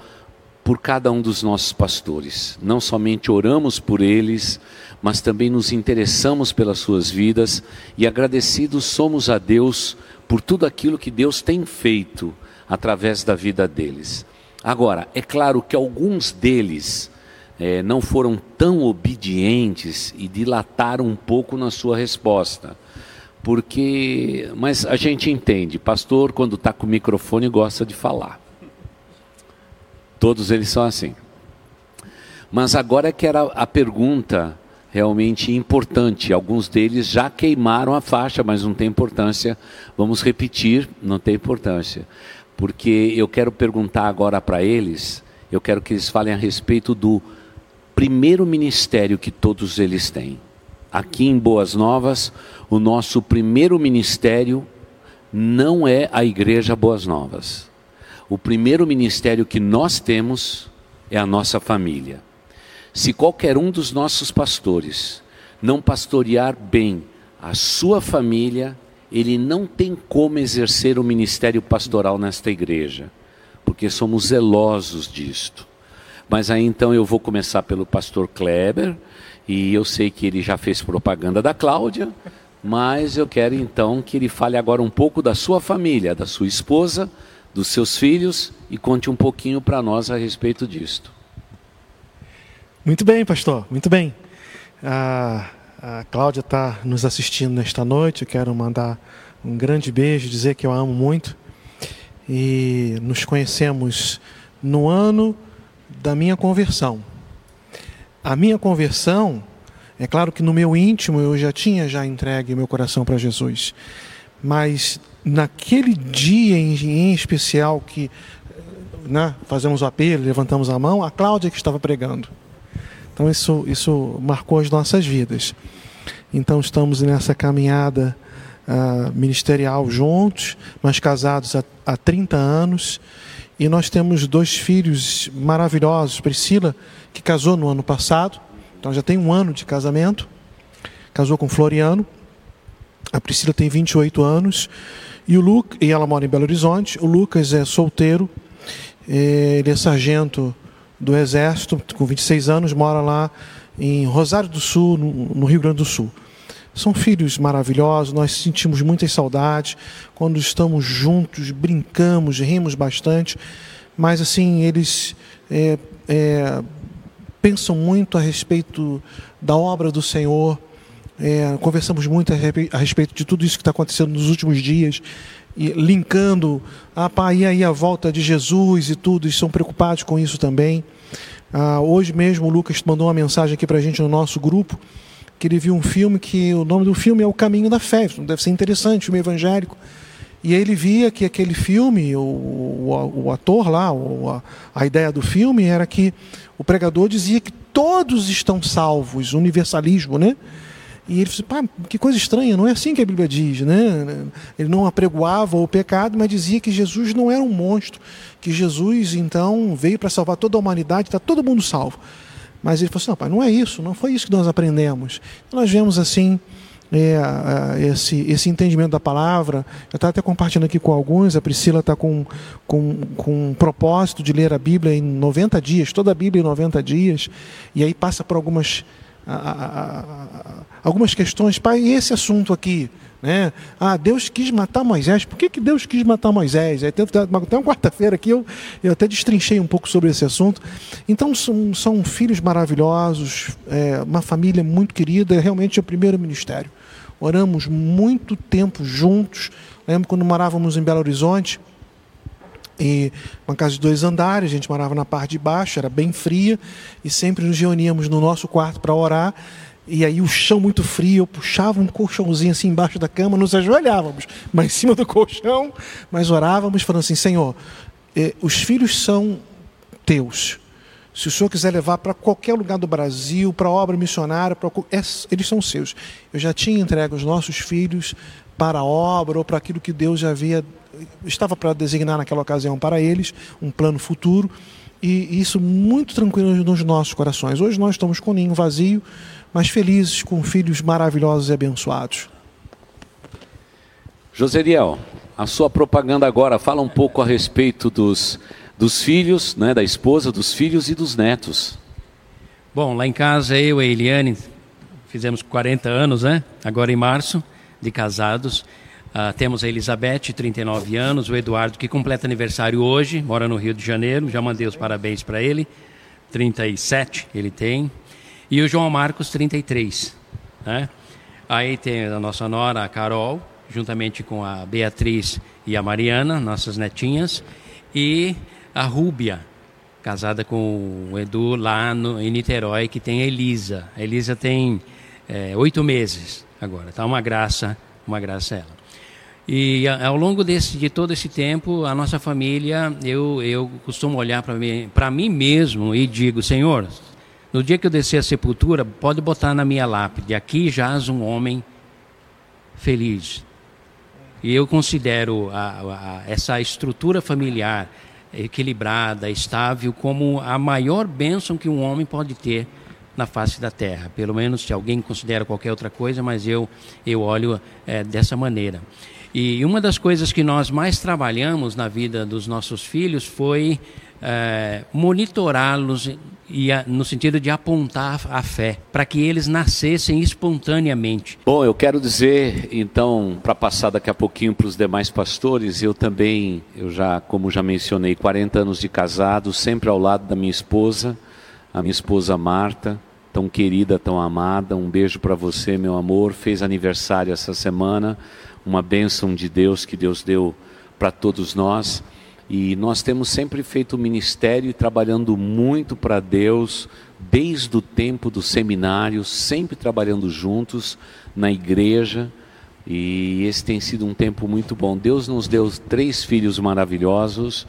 por cada um dos nossos pastores. Não somente oramos por eles, mas também nos interessamos pelas suas vidas e agradecidos somos a Deus por tudo aquilo que Deus tem feito através da vida deles. Agora, é claro que alguns deles é, não foram tão obedientes e dilataram um pouco na sua resposta. Porque, mas a gente entende, pastor, quando está com o microfone, gosta de falar. Todos eles são assim. Mas agora é que era a pergunta realmente importante. Alguns deles já queimaram a faixa, mas não tem importância. Vamos repetir, não tem importância. Porque eu quero perguntar agora para eles, eu quero que eles falem a respeito do primeiro ministério que todos eles têm. Aqui em Boas Novas, o nosso primeiro ministério não é a Igreja Boas Novas. O primeiro ministério que nós temos é a nossa família. Se qualquer um dos nossos pastores não pastorear bem a sua família, ele não tem como exercer o ministério pastoral nesta igreja, porque somos zelosos disto. Mas aí então eu vou começar pelo pastor Kleber, e eu sei que ele já fez propaganda da Cláudia, mas eu quero então que ele fale agora um pouco da sua família, da sua esposa, dos seus filhos e conte um pouquinho para nós a respeito disto. Muito bem, pastor, muito bem. A, a Cláudia está nos assistindo nesta noite. Eu quero mandar um grande beijo, dizer que eu a amo muito. E nos conhecemos no ano da minha conversão. A minha conversão, é claro que no meu íntimo eu já tinha já entregue meu coração para Jesus. Mas naquele dia em, especial que né, fazemos o apelo, levantamos a mão, a Cláudia que estava pregando. Então isso, isso marcou as nossas vidas. Então estamos nessa caminhada uh, ministerial juntos, mas casados há, há 30 anos. E nós temos dois filhos maravilhosos. Priscila, que casou no ano passado, então já tem um ano de casamento, casou com Floriano. A Priscila tem 28 anos e o Luke, e ela mora em Belo Horizonte. O Lucas é solteiro, eh, ele é sargento do Exército, com 26 anos, mora lá em Rosário do Sul, no, Rio Grande do Sul. São filhos maravilhosos, nós sentimos muitas saudades. Quando estamos juntos, brincamos, rimos bastante, mas assim, eles é, é, pensam muito a respeito da obra do Senhor. É, conversamos muito a respeito de tudo isso que está acontecendo nos últimos dias linkando, ah, pá, e aí a volta de Jesus e tudo, e estão preocupados com isso também. Ah, hoje mesmo o Lucas mandou uma mensagem aqui para a gente no nosso grupo, que ele viu um filme que o nome do filme é O Caminho da Fé, deve ser interessante, filme evangélico. E ele via que aquele filme, o, o, o ator lá, o, a, a ideia do filme era que o pregador dizia que todos estão salvos, universalismo, né? E ele pá, que coisa estranha, não é assim que a Bíblia diz, né? Ele não apregoava o pecado, mas dizia que Jesus não era um monstro, que Jesus então veio para salvar toda a humanidade, está todo mundo salvo. Mas ele falou assim, não, pai, não é isso, não foi isso que nós aprendemos. Nós vemos assim é, esse, esse entendimento da palavra. Eu estava até compartilhando aqui com alguns, a Priscila está com, com, com um propósito de ler a Bíblia em 90 dias, toda a Bíblia em 90 dias, e aí passa por algumas, algumas questões. Pai, e esse assunto aqui? Né? Ah, Deus quis matar Moisés. Por que, que Deus quis matar Moisés? Aí, até uma quarta-feira aqui eu, eu até destrinchei um pouco sobre esse assunto. Então, são, são filhos maravilhosos, é, uma família muito querida, realmente é o primeiro ministério oramos muito tempo juntos. Lembro quando morávamos em Belo Horizonte, e uma casa de dois andares, a gente morava na parte de baixo, era bem fria, e sempre nos reuníamos no nosso quarto para orar. E aí o chão muito frio, eu puxava um colchãozinho assim embaixo da cama, nos ajoelhávamos, mas em cima do colchão, mas orávamos falando assim, Senhor, eh, os filhos são teus, se o senhor quiser levar para qualquer lugar do Brasil, para obra missionária, pra, eles são seus. Eu já tinha entregue os nossos filhos para a obra ou para aquilo que Deus já havia estava para designar naquela ocasião para eles, um plano futuro, e isso muito tranquilo nos nossos corações. Hoje nós estamos com o ninho vazio, mas felizes com filhos maravilhosos e abençoados. Joseriel, a sua propaganda agora fala um pouco a respeito dos dos filhos, né, da esposa, dos filhos e dos netos. Bom, lá em casa eu e a Eliane fizemos 40 anos, né? Agora em março, de casados. Uh, temos a Elizabeth, 39 anos, o Eduardo, que completa aniversário hoje, mora no Rio de Janeiro, já mandei os parabéns para ele. 37 ele tem. E o João Marcos, 33. Né? Aí tem a nossa nora, a Carol, juntamente com a Beatriz e a Mariana, nossas netinhas. E a Rúbia, casada com o Edu lá no, em Niterói, que tem a Elisa. A Elisa tem é, oito meses agora, tá uma graça, uma graça ela. E ao longo desse, de todo esse tempo, a nossa família, eu, eu costumo olhar para mim, mim mesmo e digo, Senhor, no dia que eu descer a sepultura, pode botar na minha lápide, aqui jaz um homem feliz. E eu considero a, a, essa estrutura familiar, equilibrada, estável, como a maior bênção que um homem pode ter na face da terra. Pelo menos se alguém considera qualquer outra coisa, mas eu, eu olho é, dessa maneira. E uma das coisas que nós mais trabalhamos na vida dos nossos filhos foi é, monitorá-los e a, no sentido de apontar a fé, para que eles nascessem espontaneamente. Bom, eu quero dizer, então, para passar daqui a pouquinho para os demais pastores, eu também, eu já, como já mencionei, 40 anos de casado, sempre ao lado da minha esposa, a minha esposa Marta, tão querida, tão amada. Um beijo para você, meu amor. Fez aniversário essa semana, uma bênção de Deus que Deus deu para todos nós. E nós temos sempre feito ministério e trabalhando muito para Deus, desde o tempo do seminário, sempre trabalhando juntos na igreja. E esse tem sido um tempo muito bom. Deus nos deu três filhos maravilhosos: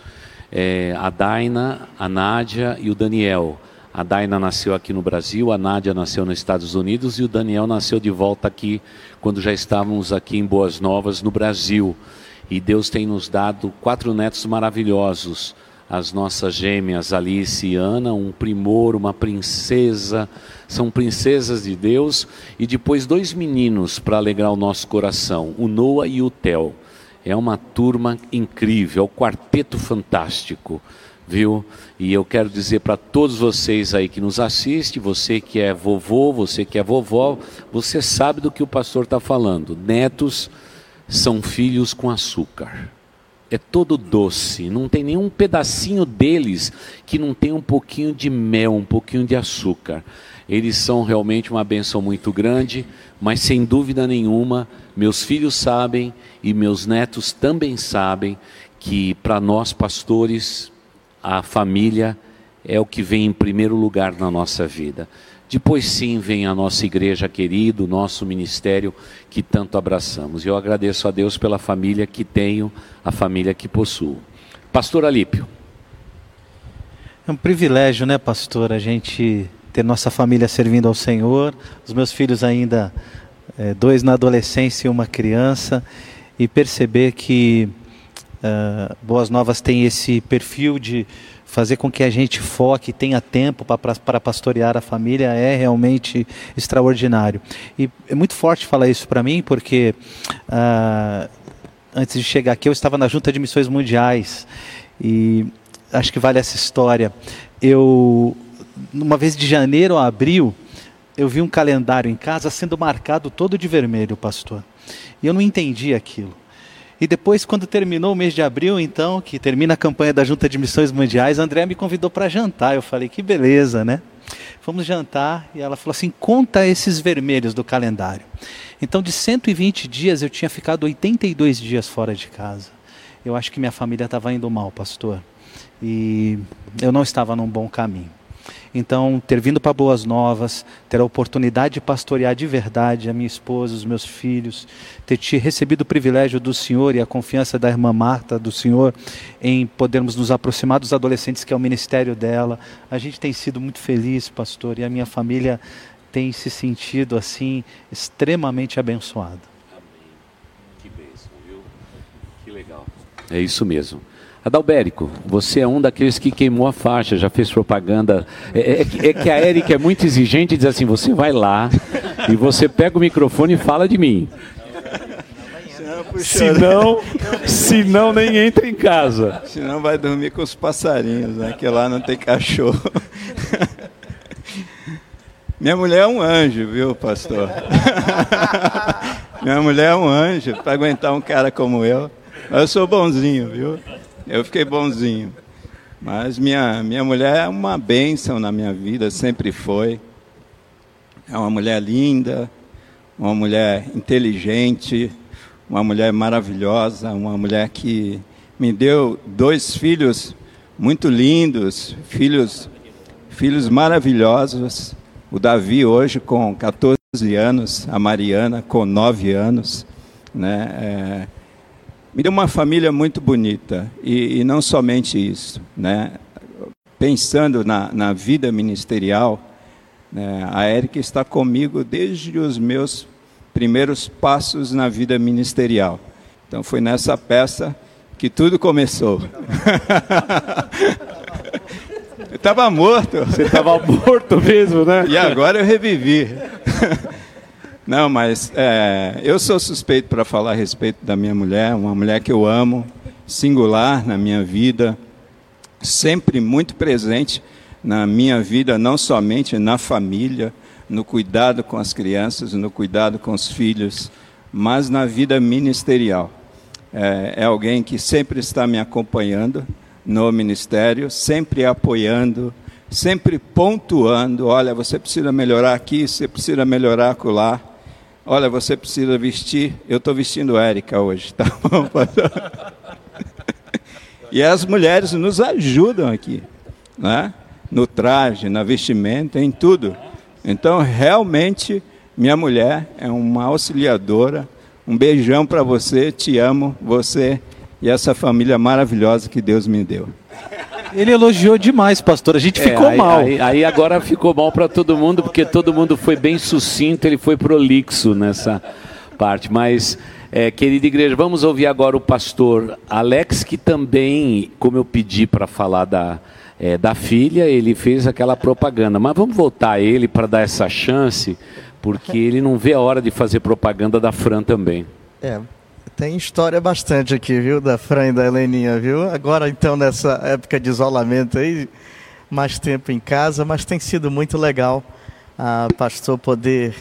é, a Daina, a Nádia e o Daniel. A Daina nasceu aqui no Brasil, a Nádia nasceu nos Estados Unidos e o Daniel nasceu de volta aqui quando já estávamos aqui em Boas Novas, no Brasil. E Deus tem nos dado quatro netos maravilhosos. As nossas gêmeas Alice e Ana, um primor, uma princesa, são princesas de Deus. E depois dois meninos para alegrar o nosso coração, o Noah e o Theo. É uma turma incrível, é o quarteto fantástico viu? E eu quero dizer para todos vocês aí que nos assistem, você que é vovô, você que é vovó, você sabe do que o pastor está falando. Netos são filhos com açúcar. É todo doce, não tem nenhum pedacinho deles que não tem um pouquinho de mel, um pouquinho de açúcar. Eles são realmente uma benção muito grande, mas sem dúvida nenhuma, meus filhos sabem e meus netos também sabem que para nós pastores, a família é o que vem em primeiro lugar na nossa vida. Depois sim vem a nossa igreja querida, o nosso ministério que tanto abraçamos. Eu agradeço a Deus pela família que tenho, a família que possuo. Pastor Alípio. É um privilégio, né, pastor, a gente ter nossa família servindo ao Senhor. Os meus filhos ainda é, dois na adolescência e uma criança, e perceber que uh, Boas Novas tem esse perfil de fazer com que a gente foque, tenha tempo para pastorear a família é realmente extraordinário. E é muito forte falar isso para mim, porque uh, antes de chegar aqui eu estava na Junta de Missões Mundiais e acho que vale essa história. Eu, uma vez de janeiro a abril, eu vi um calendário em casa sendo marcado todo de vermelho, pastor. E eu não entendi aquilo. E depois, quando terminou o mês de abril, então, que termina a campanha da Junta de Missões Mundiais, a André me convidou para jantar. Eu falei, que beleza, né? Fomos jantar e ela falou assim: conta esses vermelhos do calendário. Então, de 120 dias, eu tinha ficado 82 dias fora de casa. Eu acho que minha família estava indo mal, pastor. E eu não estava num bom caminho. Então, ter vindo para Boas Novas, ter a oportunidade de pastorear de verdade a minha esposa, os meus filhos, ter te recebido o privilégio do Senhor e a confiança da irmã Marta, do Senhor, em podermos nos aproximar dos adolescentes, que é o ministério dela. A gente tem sido muito feliz, pastor, e a minha família tem se sentido assim, extremamente abençoada. Amém. Que bênção, viu? Que legal. É isso mesmo. Adalbérico, você é um daqueles que queimou a faixa, já fez propaganda. É, é, é, que a Érica é muito exigente e diz assim: você vai lá e você pega o microfone e fala de mim. Se não, se não nem entra em casa. Senão vai dormir com os passarinhos, né? Que lá não tem cachorro. Minha mulher é um anjo, viu, pastor? Minha mulher é um anjo para aguentar um cara como eu. Eu sou bonzinho, viu? Eu fiquei bonzinho. Mas minha, minha mulher é uma bênção na minha vida, sempre foi. É uma mulher linda, uma mulher inteligente, uma mulher maravilhosa, uma mulher que me deu dois filhos muito lindos, filhos, filhos maravilhosos. O Davi hoje com 14 anos, a Mariana com 9 anos, né? É, me deu uma família muito bonita. E, e não somente isso. Né? Pensando na, na vida ministerial, né, a Érica está comigo desde os meus primeiros passos na vida ministerial. Então foi nessa peça que tudo começou. <laughs> eu estava morto. Você estava morto mesmo, né? E agora eu revivi. <laughs> Não, mas é, eu sou suspeito para falar a respeito da minha mulher, uma mulher que eu amo, singular na minha vida, sempre muito presente na minha vida, não somente na família, no cuidado com as crianças, no cuidado com os filhos, mas na vida ministerial. É, é alguém que sempre está me acompanhando no ministério, sempre apoiando, sempre pontuando: olha, você precisa melhorar aqui, você precisa melhorar acolá. Olha, você precisa vestir. Eu estou vestindo Érica hoje, tá bom? <laughs> e as mulheres nos ajudam aqui, né? no traje, na vestimenta, em tudo. Então, realmente, minha mulher é uma auxiliadora. Um beijão para você, te amo, você e essa família maravilhosa que Deus me deu. Ele elogiou demais, pastor. A gente é, ficou aí, mal. Aí, aí agora ficou mal para todo mundo, porque todo mundo foi bem sucinto, ele foi prolixo nessa parte. Mas, é, querida igreja, vamos ouvir agora o pastor Alex, que também, como eu pedi para falar da, é, da filha, ele fez aquela propaganda. Mas vamos voltar a ele para dar essa chance, porque ele não vê a hora de fazer propaganda da Fran também. É, tem história bastante aqui, viu, da Fran e da Heleninha, viu? Agora, então, nessa época de isolamento aí, mais tempo em casa, mas tem sido muito legal, ah, pastor, poder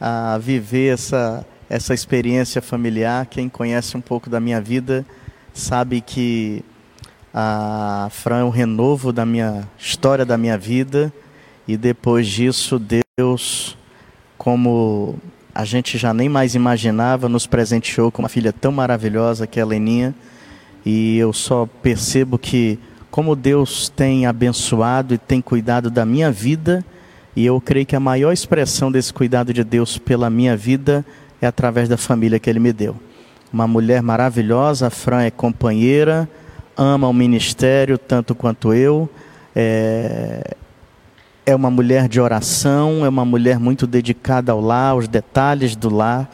ah, viver essa, essa experiência familiar. Quem conhece um pouco da minha vida sabe que a Fran é um renovo da minha história, da minha vida, e depois disso, Deus, como a gente já nem mais imaginava, nos presenteou com uma filha tão maravilhosa que é a Leninha. E eu só percebo que como Deus tem abençoado e tem cuidado da minha vida, e eu creio que a maior expressão desse cuidado de Deus pela minha vida é através da família que Ele me deu. Uma mulher maravilhosa, a Fran é companheira, ama o ministério tanto quanto eu, é, é uma mulher de oração, é uma mulher muito dedicada ao lar, aos detalhes do lar.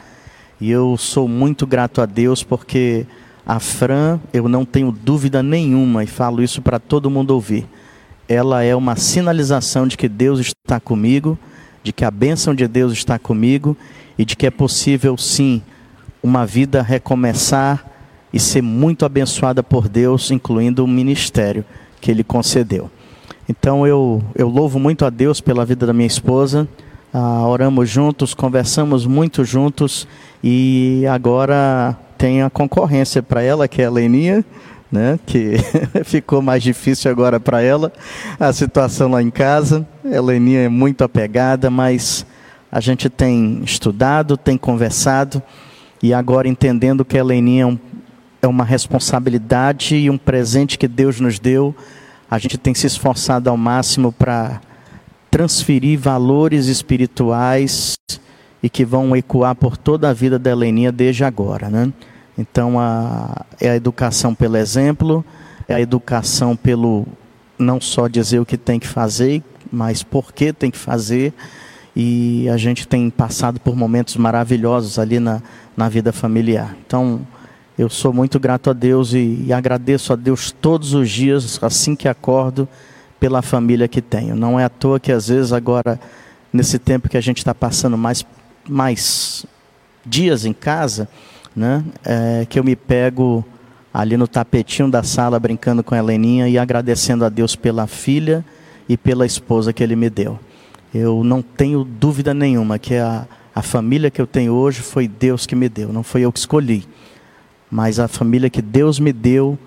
E eu sou muito grato a Deus porque a Fran, eu não tenho dúvida nenhuma e falo isso para todo mundo ouvir. Ela é uma sinalização de que Deus está comigo, de que a bênção de Deus está comigo e de que é possível sim uma vida recomeçar e ser muito abençoada por Deus, incluindo o ministério que Ele concedeu. Então eu, eu louvo muito a Deus pela vida da minha esposa. Ah, oramos juntos, conversamos muito juntos e agora tem a concorrência para ela, que é a Leninha, né? que <laughs> ficou mais difícil agora para ela a situação lá em casa. A Leninha é muito apegada, mas a gente tem estudado, tem conversado e agora entendendo que a Leninha é, um, é uma responsabilidade e um presente que Deus nos deu, a gente tem se esforçado ao máximo para transferir valores espirituais e que vão ecoar por toda a vida da Heleninha desde agora, né? Então a, é a educação pelo exemplo, é a educação pelo não só dizer o que tem que fazer, mas por que tem que fazer. E a gente tem passado por momentos maravilhosos ali na, na vida familiar. Então eu sou muito grato a Deus e, e agradeço a Deus todos os dias, assim que acordo, pela família que tenho. Não é à toa que às vezes agora, nesse tempo que a gente está passando mais, mais dias em casa, né, é, que eu me pego ali no tapetinho da sala brincando com a Heleninha e agradecendo a Deus pela filha e pela esposa que Ele me deu. Eu não tenho dúvida nenhuma que a, a família que eu tenho hoje foi Deus que me deu, não foi eu que escolhi. Mas a família que Deus me deu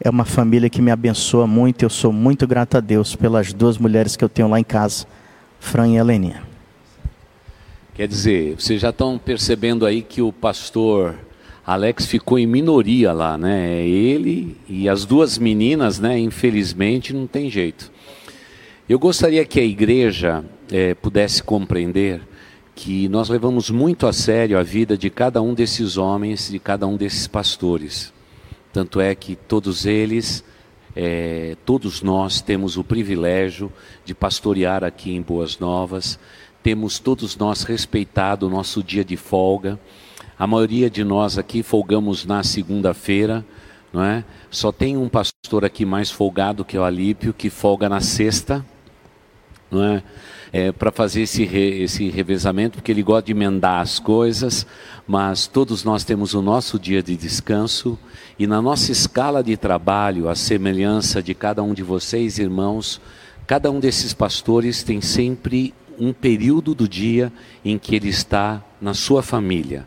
é uma família que me abençoa muito. Eu sou muito grato a Deus pelas duas mulheres que eu tenho lá em casa, Fran e Heleninha. Quer dizer, vocês já estão percebendo aí que o pastor Alex ficou em minoria lá, né? É ele e as duas meninas, né? Infelizmente não tem jeito. Eu gostaria que a igreja é, pudesse compreender que nós levamos muito a sério a vida de cada um desses homens, de cada um desses pastores. Tanto é que todos eles, é, todos nós temos o privilégio de pastorear aqui em Boas Novas, temos todos nós respeitado o nosso dia de folga. A maioria de nós aqui folgamos na segunda-feira, não é? Só tem um pastor aqui mais folgado que é o Alípio, que folga na sexta, não é? É, para fazer esse, re, esse revezamento, porque ele gosta de emendar as coisas, mas todos nós temos o nosso dia de descanso e na nossa escala de trabalho, a semelhança de cada um de vocês, irmãos, cada um desses pastores tem sempre um período do dia em que ele está na sua família.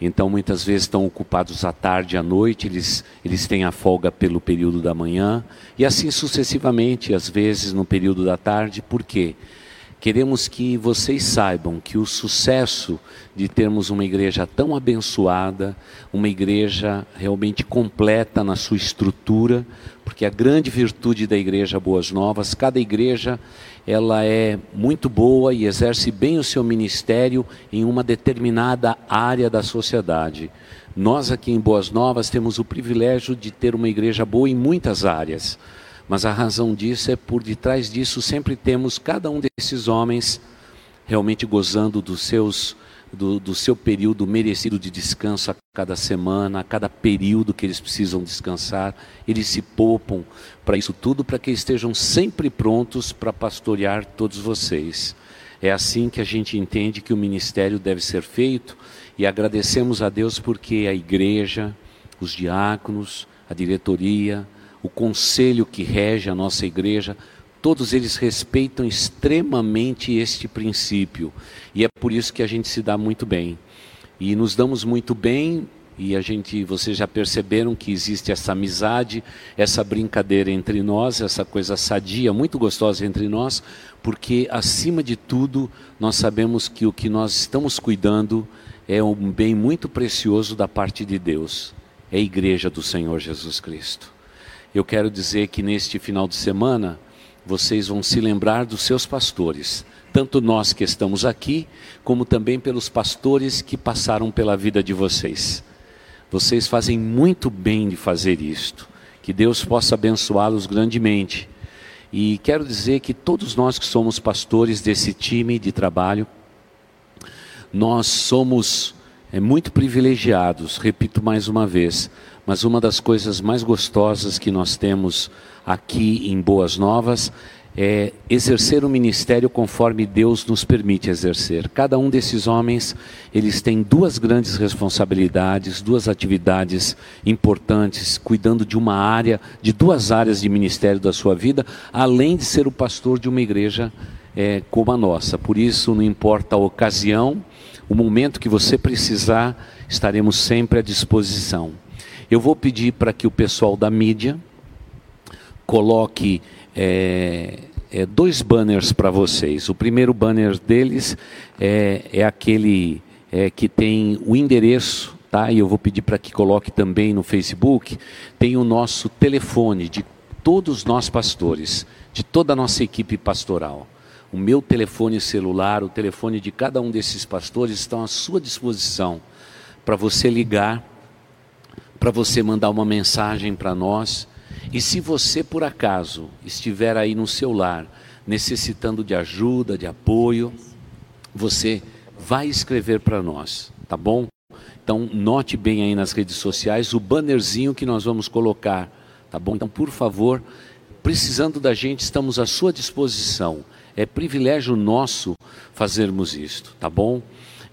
Então, muitas vezes estão ocupados à tarde, à noite, eles, eles têm a folga pelo período da manhã, e assim sucessivamente, às vezes no período da tarde, por quê? Queremos que vocês saibam que o sucesso de termos uma igreja tão abençoada, uma igreja realmente completa na sua estrutura, porque a grande virtude da igreja Boas Novas, cada igreja ela é muito boa e exerce bem o seu ministério em uma determinada área da sociedade. Nós aqui em Boas Novas temos o privilégio de ter uma igreja boa em muitas áreas. Mas a razão disso é por detrás disso sempre temos cada um desses homens realmente gozando dos seus do, do, seu período merecido de descanso a cada semana, a cada período que eles precisam descansar, eles se poupam para isso tudo, para que estejam sempre prontos para pastorear todos vocês. É assim que a gente entende que o ministério deve ser feito e agradecemos a Deus porque a igreja, os diáconos, a diretoria, o conselho que rege a nossa igreja, todos eles respeitam extremamente este princípio. E é por isso que a gente se dá muito bem. E nos damos muito bem e a gente, vocês já perceberam que existe essa amizade, essa brincadeira entre nós, essa coisa sadia, muito gostosa entre nós, porque acima de tudo, nós sabemos que o que nós estamos cuidando é um bem muito precioso da parte de Deus. É a igreja do Senhor Jesus Cristo. Eu quero dizer que neste final de semana vocês vão se lembrar dos seus pastores, tanto nós que estamos aqui, como também pelos pastores que passaram pela vida de vocês. Vocês fazem muito bem de fazer isto. Que Deus possa abençoá-los grandemente. E quero dizer que todos nós que somos pastores desse time de trabalho, nós somos é, muito privilegiados, repito mais uma vez, mas uma das coisas mais gostosas que nós temos aqui em Boas Novas é exercer o ministério conforme Deus nos permite exercer. Cada um desses homens, eles têm duas grandes responsabilidades, duas atividades importantes, cuidando de uma área, de duas áreas de ministério da sua vida, além de ser o pastor de uma igreja é, como a nossa. Por isso, não importa a ocasião, o momento que você precisar, estaremos sempre à disposição. Eu vou pedir para que o pessoal da mídia coloque é, é, dois banners para vocês. O primeiro banner deles é, é aquele é, que tem o endereço, tá? E eu vou pedir para que coloque também no Facebook. Tem o nosso telefone de todos nós pastores, de toda a nossa equipe pastoral. O meu telefone celular, o telefone de cada um desses pastores estão à sua disposição para você ligar, para você mandar uma mensagem para nós e se você por acaso estiver aí no seu lar, necessitando de ajuda, de apoio, você vai escrever para nós, tá bom? Então note bem aí nas redes sociais o bannerzinho que nós vamos colocar, tá bom? Então por favor, precisando da gente, estamos à sua disposição. É privilégio nosso fazermos isto, tá bom?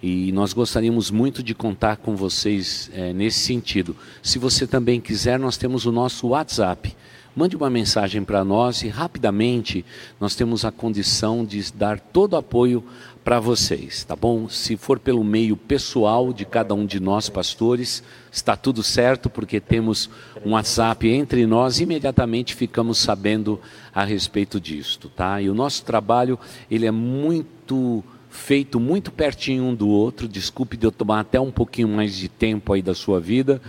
E nós gostaríamos muito de contar com vocês é, nesse sentido. Se você também quiser, nós temos o nosso WhatsApp. Mande uma mensagem para nós e rapidamente nós temos a condição de dar todo o apoio para vocês, tá bom? Se for pelo meio pessoal de cada um de nós pastores, está tudo certo, porque temos um WhatsApp entre nós, imediatamente ficamos sabendo a respeito disto, tá? E o nosso trabalho, ele é muito feito muito pertinho um do outro. Desculpe de eu tomar até um pouquinho mais de tempo aí da sua vida,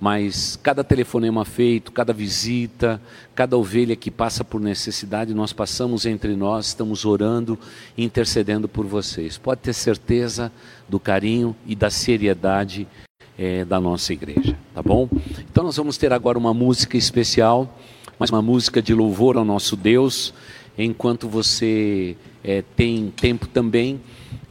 mas cada telefonema feito, cada visita, cada ovelha que passa por necessidade, nós passamos entre nós, estamos orando intercedendo por vocês. Pode ter certeza do carinho e da seriedade é, da nossa igreja, tá bom? Então nós vamos ter agora uma música especial, mais uma música de louvor ao nosso Deus. Enquanto você é, tem tempo também,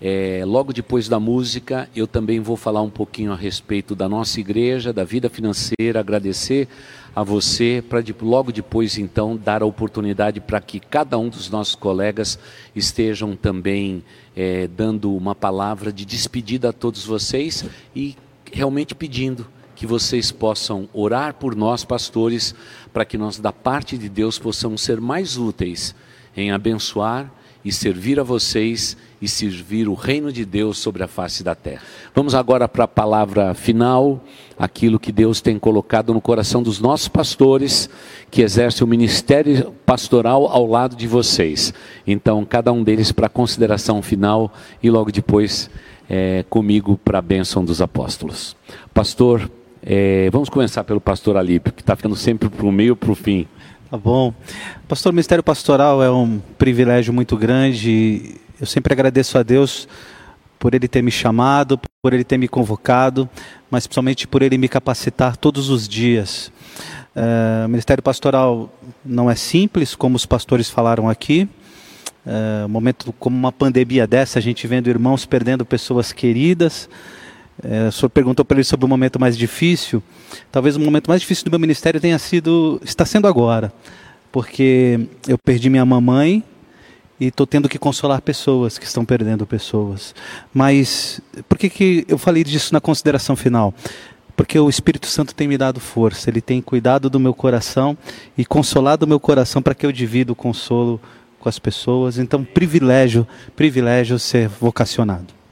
é, logo depois da música, eu também vou falar um pouquinho a respeito da nossa igreja, da vida financeira, agradecer a você, para de, logo depois então dar a oportunidade para que cada um dos nossos colegas estejam também é, dando uma palavra de despedida a todos vocês e realmente pedindo que vocês possam orar por nós, pastores, para que nós, da parte de Deus, possamos ser mais úteis em abençoar e servir a vocês e servir o reino de Deus sobre a face da terra. Vamos agora para a palavra final, aquilo que Deus tem colocado no coração dos nossos pastores, que exercem o ministério pastoral ao lado de vocês. Então, cada um deles para consideração final e logo depois é, comigo para a bênção dos apóstolos. Pastor, é, vamos começar pelo pastor Alípio, que está ficando sempre para o meio para o fim. Tá bom. Pastor, o Ministério Pastoral é um privilégio muito grande. Eu sempre agradeço a Deus por Ele ter me chamado, por Ele ter me convocado, mas principalmente por Ele me capacitar todos os dias. Uh, o Ministério Pastoral não é simples, como os pastores falaram aqui. Uh, um momento como uma pandemia dessa, a gente vendo irmãos perdendo pessoas queridas. É, o senhor perguntou para ele sobre o momento mais difícil. Talvez o momento mais difícil do meu ministério tenha sido, está sendo agora, porque eu perdi minha mamãe e estou tendo que consolar pessoas que estão perdendo pessoas. Mas por que, que eu falei disso na consideração final? Porque o Espírito Santo tem me dado força, ele tem cuidado do meu coração e consolado o meu coração para que eu divida o consolo com as pessoas. Então, privilégio, privilégio ser vocacionado.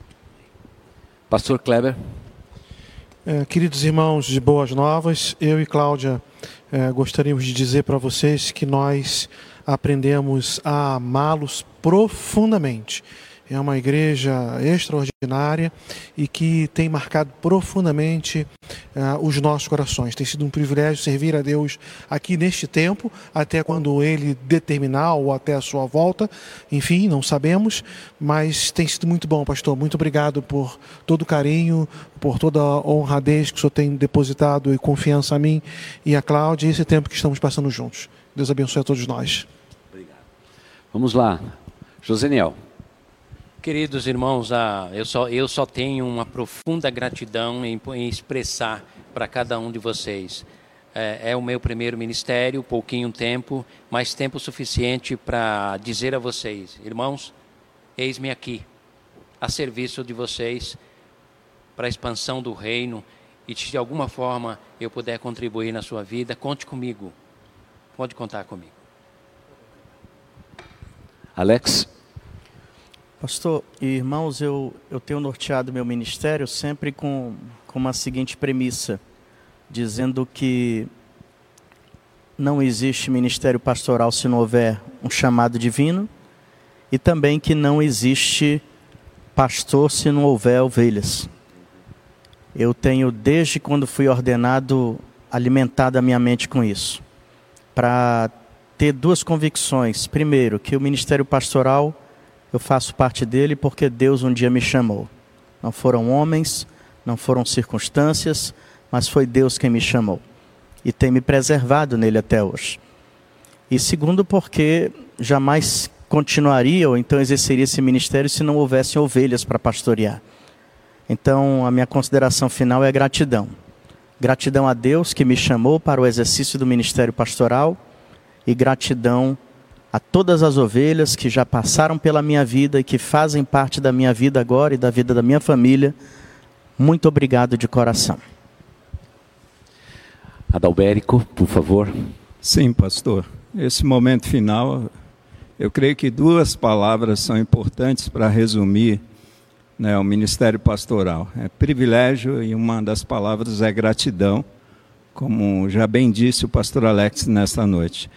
Pastor Kleber. É, queridos irmãos de Boas Novas, eu e Cláudia é, gostaríamos de dizer para vocês que nós aprendemos a amá-los profundamente é uma igreja extraordinária e que tem marcado profundamente uh, os nossos corações. Tem sido um privilégio servir a Deus aqui neste tempo, até quando Ele determinar ou até a sua volta. Enfim, não sabemos, mas tem sido muito bom, pastor. Muito obrigado por todo o carinho, por toda a honradez que o senhor tem depositado e confiança a mim e a Cláudia e esse tempo que estamos passando juntos. Deus abençoe a todos nós. Obrigado. Vamos lá. Joseniel. Queridos irmãos, ah, eu, só, eu só tenho uma profunda gratidão em, em expressar para cada um de vocês. É, é, o meu primeiro ministério, pouquinho tempo, mas tempo suficiente para dizer a vocês, irmãos, eis-me aqui, a serviço de vocês, para a expansão do reino, e se de alguma forma eu puder contribuir na sua vida, conte comigo. Pode contar comigo. Alex? Pastor e irmãos, eu, eu tenho norteado meu ministério sempre com, com uma seguinte premissa, dizendo que não existe ministério pastoral se não houver um chamado divino e também que não existe pastor se não houver ovelhas. Eu tenho, desde quando fui ordenado, alimentado a minha mente com isso, para ter duas convicções. Primeiro, que o ministério pastoral, eu faço parte dele porque Deus um dia me chamou. Não foram homens, não foram circunstâncias, mas foi Deus quem me chamou. E tem me preservado nele até hoje. E segundo, porque jamais continuaria ou então exerceria esse ministério se não houvessem ovelhas para pastorear. Então, a minha consideração final é gratidão. Gratidão a Deus que me chamou para o exercício do ministério pastoral e gratidão a todas as ovelhas que já passaram pela minha vida e que fazem parte da minha vida agora e da vida da minha família. Muito obrigado de coração. Adalberico, por favor. Sim, pastor. Esse momento final, eu creio que duas palavras são importantes para resumir né, o ministério pastoral. É privilégio e uma das palavras é gratidão, como já bem disse o pastor Alex nesta noite.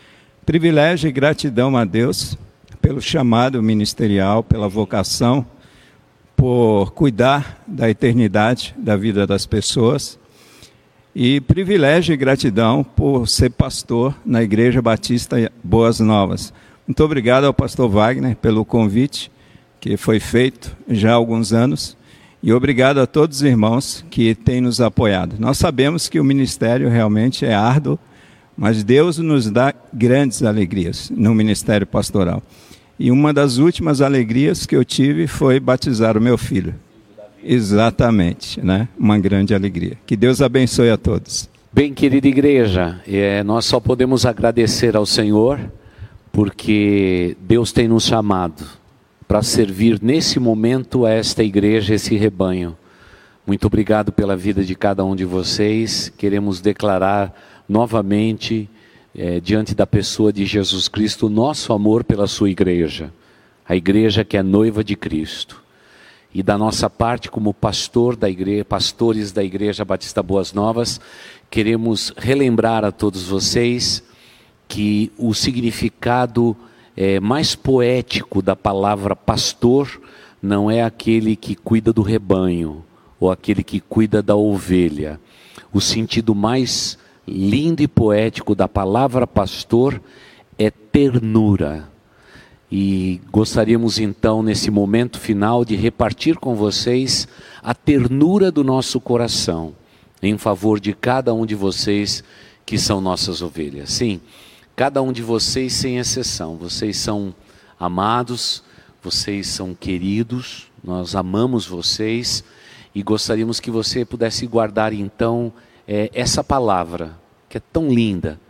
Privilégio e gratidão a Deus pelo chamado ministerial, pela vocação, por cuidar da eternidade da vida das pessoas. E privilégio e gratidão por ser pastor na Igreja Batista Boas Novas. Muito obrigado ao pastor Wagner pelo convite que foi feito já há alguns anos. E obrigado a todos os irmãos que têm nos apoiado. Nós sabemos que o ministério realmente é árduo, mas Deus nos dá grandes alegrias no ministério pastoral. E uma das últimas alegrias que eu tive foi batizar o meu filho. Exatamente, né? Uma grande alegria. Que Deus abençoe a todos. Bem, querida igreja, é, nós só podemos agradecer ao Senhor porque Deus tem nos chamado para servir nesse momento a esta igreja, esse rebanho. Muito obrigado pela vida de cada um de vocês. Queremos declarar novamente, eh, diante da pessoa de Jesus Cristo, nosso amor pela sua igreja, a igreja que é noiva de Cristo. E da nossa parte, como pastor da igreja, pastores da Igreja Batista Boas Novas, queremos relembrar a todos vocês que o significado é, mais poético da palavra pastor não é aquele que cuida do rebanho ou aquele que cuida da ovelha. O sentido mais lindo e poético da palavra pastor é ternura. E gostaríamos então, nesse momento final, de repartir com vocês a ternura do nosso coração em favor de cada um de vocês que são nossas ovelhas. Sim. Cada um de vocês, sem exceção, vocês são amados, vocês são queridos, nós amamos vocês e gostaríamos que você pudesse guardar então é, essa palavra, que é tão linda.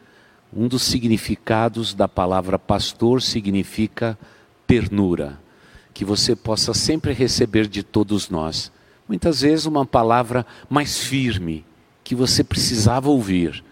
Um dos significados da palavra pastor significa ternura, que você possa sempre receber de todos nós. Muitas vezes uma palavra mais firme, que você precisava ouvir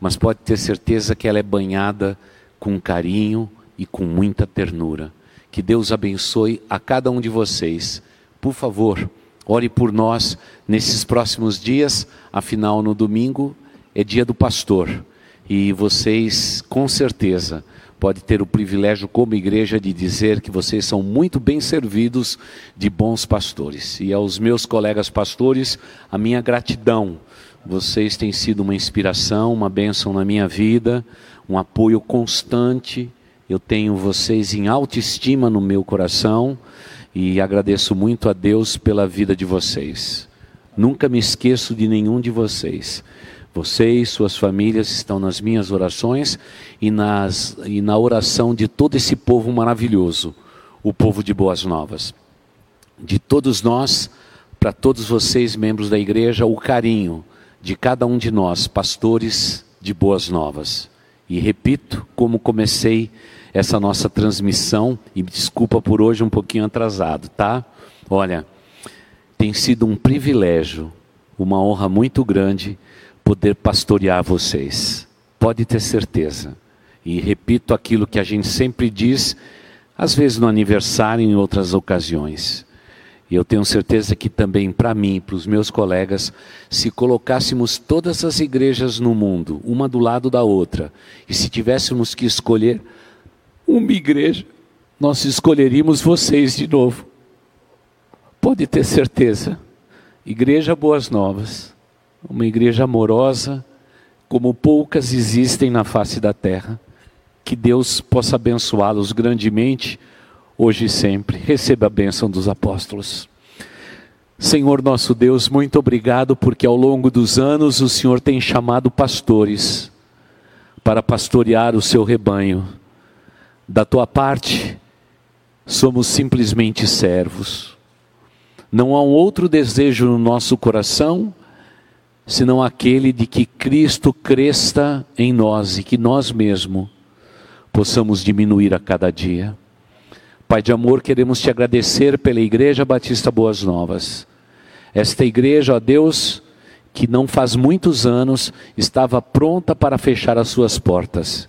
mas pode ter certeza que ela é banhada com carinho e com muita ternura. Que Deus abençoe a cada um de vocês. Por favor, ore por nós nesses próximos dias, afinal, no domingo é dia do pastor. E vocês, com certeza, podem ter o privilégio, como igreja, de dizer que vocês são muito bem servidos de bons pastores. E aos meus colegas pastores, a minha gratidão vocês têm sido uma inspiração, uma bênção na minha vida, um apoio constante. Eu tenho vocês em autoestima no meu coração e agradeço muito a Deus pela vida de vocês. Nunca me esqueço de nenhum de vocês. Você e suas famílias estão nas minhas orações e, nas, e na oração de todo esse povo maravilhoso, o povo de Boas Novas. De todos nós, para todos vocês, membros da igreja, o carinho de cada um de nós, pastores de Boas Novas. E repito, como comecei essa nossa transmissão, e desculpa por hoje um pouquinho atrasado, tá? Olha, tem sido um privilégio, uma honra muito grande poder pastorear vocês. Pode ter certeza. E repito aquilo que a gente sempre diz, às vezes no aniversário e em outras ocasiões. E eu tenho certeza que também para mim, para os meus colegas, se colocássemos todas as igrejas no mundo, uma do lado da outra, e se tivéssemos que escolher uma igreja, nós escolheríamos vocês de novo. Pode ter certeza. Igreja Boas Novas uma igreja amorosa, como poucas existem na face da terra. Que Deus possa abençoá-los grandemente, hoje e sempre. Receba a bênção dos apóstolos. Senhor nosso Deus, muito obrigado porque ao longo dos anos o Senhor tem chamado pastores para pastorear o seu rebanho. Da tua parte, somos simplesmente servos. Não há um outro desejo no nosso coração senão aquele de que Cristo cresça em nós e que nós mesmos possamos diminuir a cada dia. Pai de amor, queremos te agradecer pela Igreja Batista Boas Novas. Esta igreja, ó Deus, que não faz muitos anos estava pronta para fechar as suas portas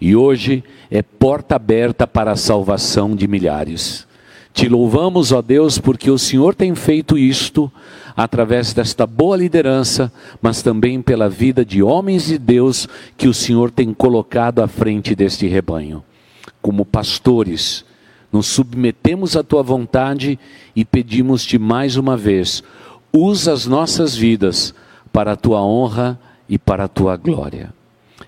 e hoje é porta aberta para a salvação de milhares. Te louvamos, ó Deus, porque o Senhor tem feito isto através desta boa liderança, mas também pela vida de homens de Deus que o Senhor tem colocado à frente deste rebanho. Como pastores, nos submetemos à tua vontade e pedimos-te mais uma vez: usa as nossas vidas para a tua honra e para a tua glória.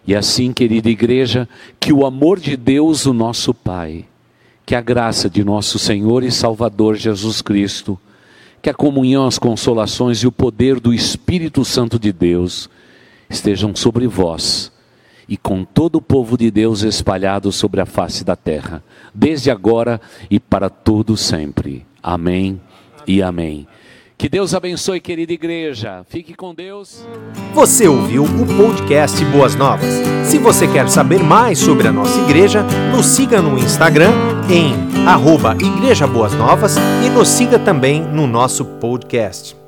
E assim, querida igreja, que o amor de Deus, o nosso Pai, que a graça de nosso Senhor e Salvador Jesus Cristo, que a comunhão, as consolações e o poder do Espírito Santo de Deus estejam sobre vós e com todo o povo de Deus espalhado sobre a face da terra, desde agora e para todo sempre. Amém e amém. Que Deus abençoe, querida igreja. Fique com Deus. Você ouviu o podcast Boas Novas. Se você quer saber mais sobre a nossa igreja, nos siga no Instagram em arroba Igreja Boas Novas e nos siga também no nosso podcast.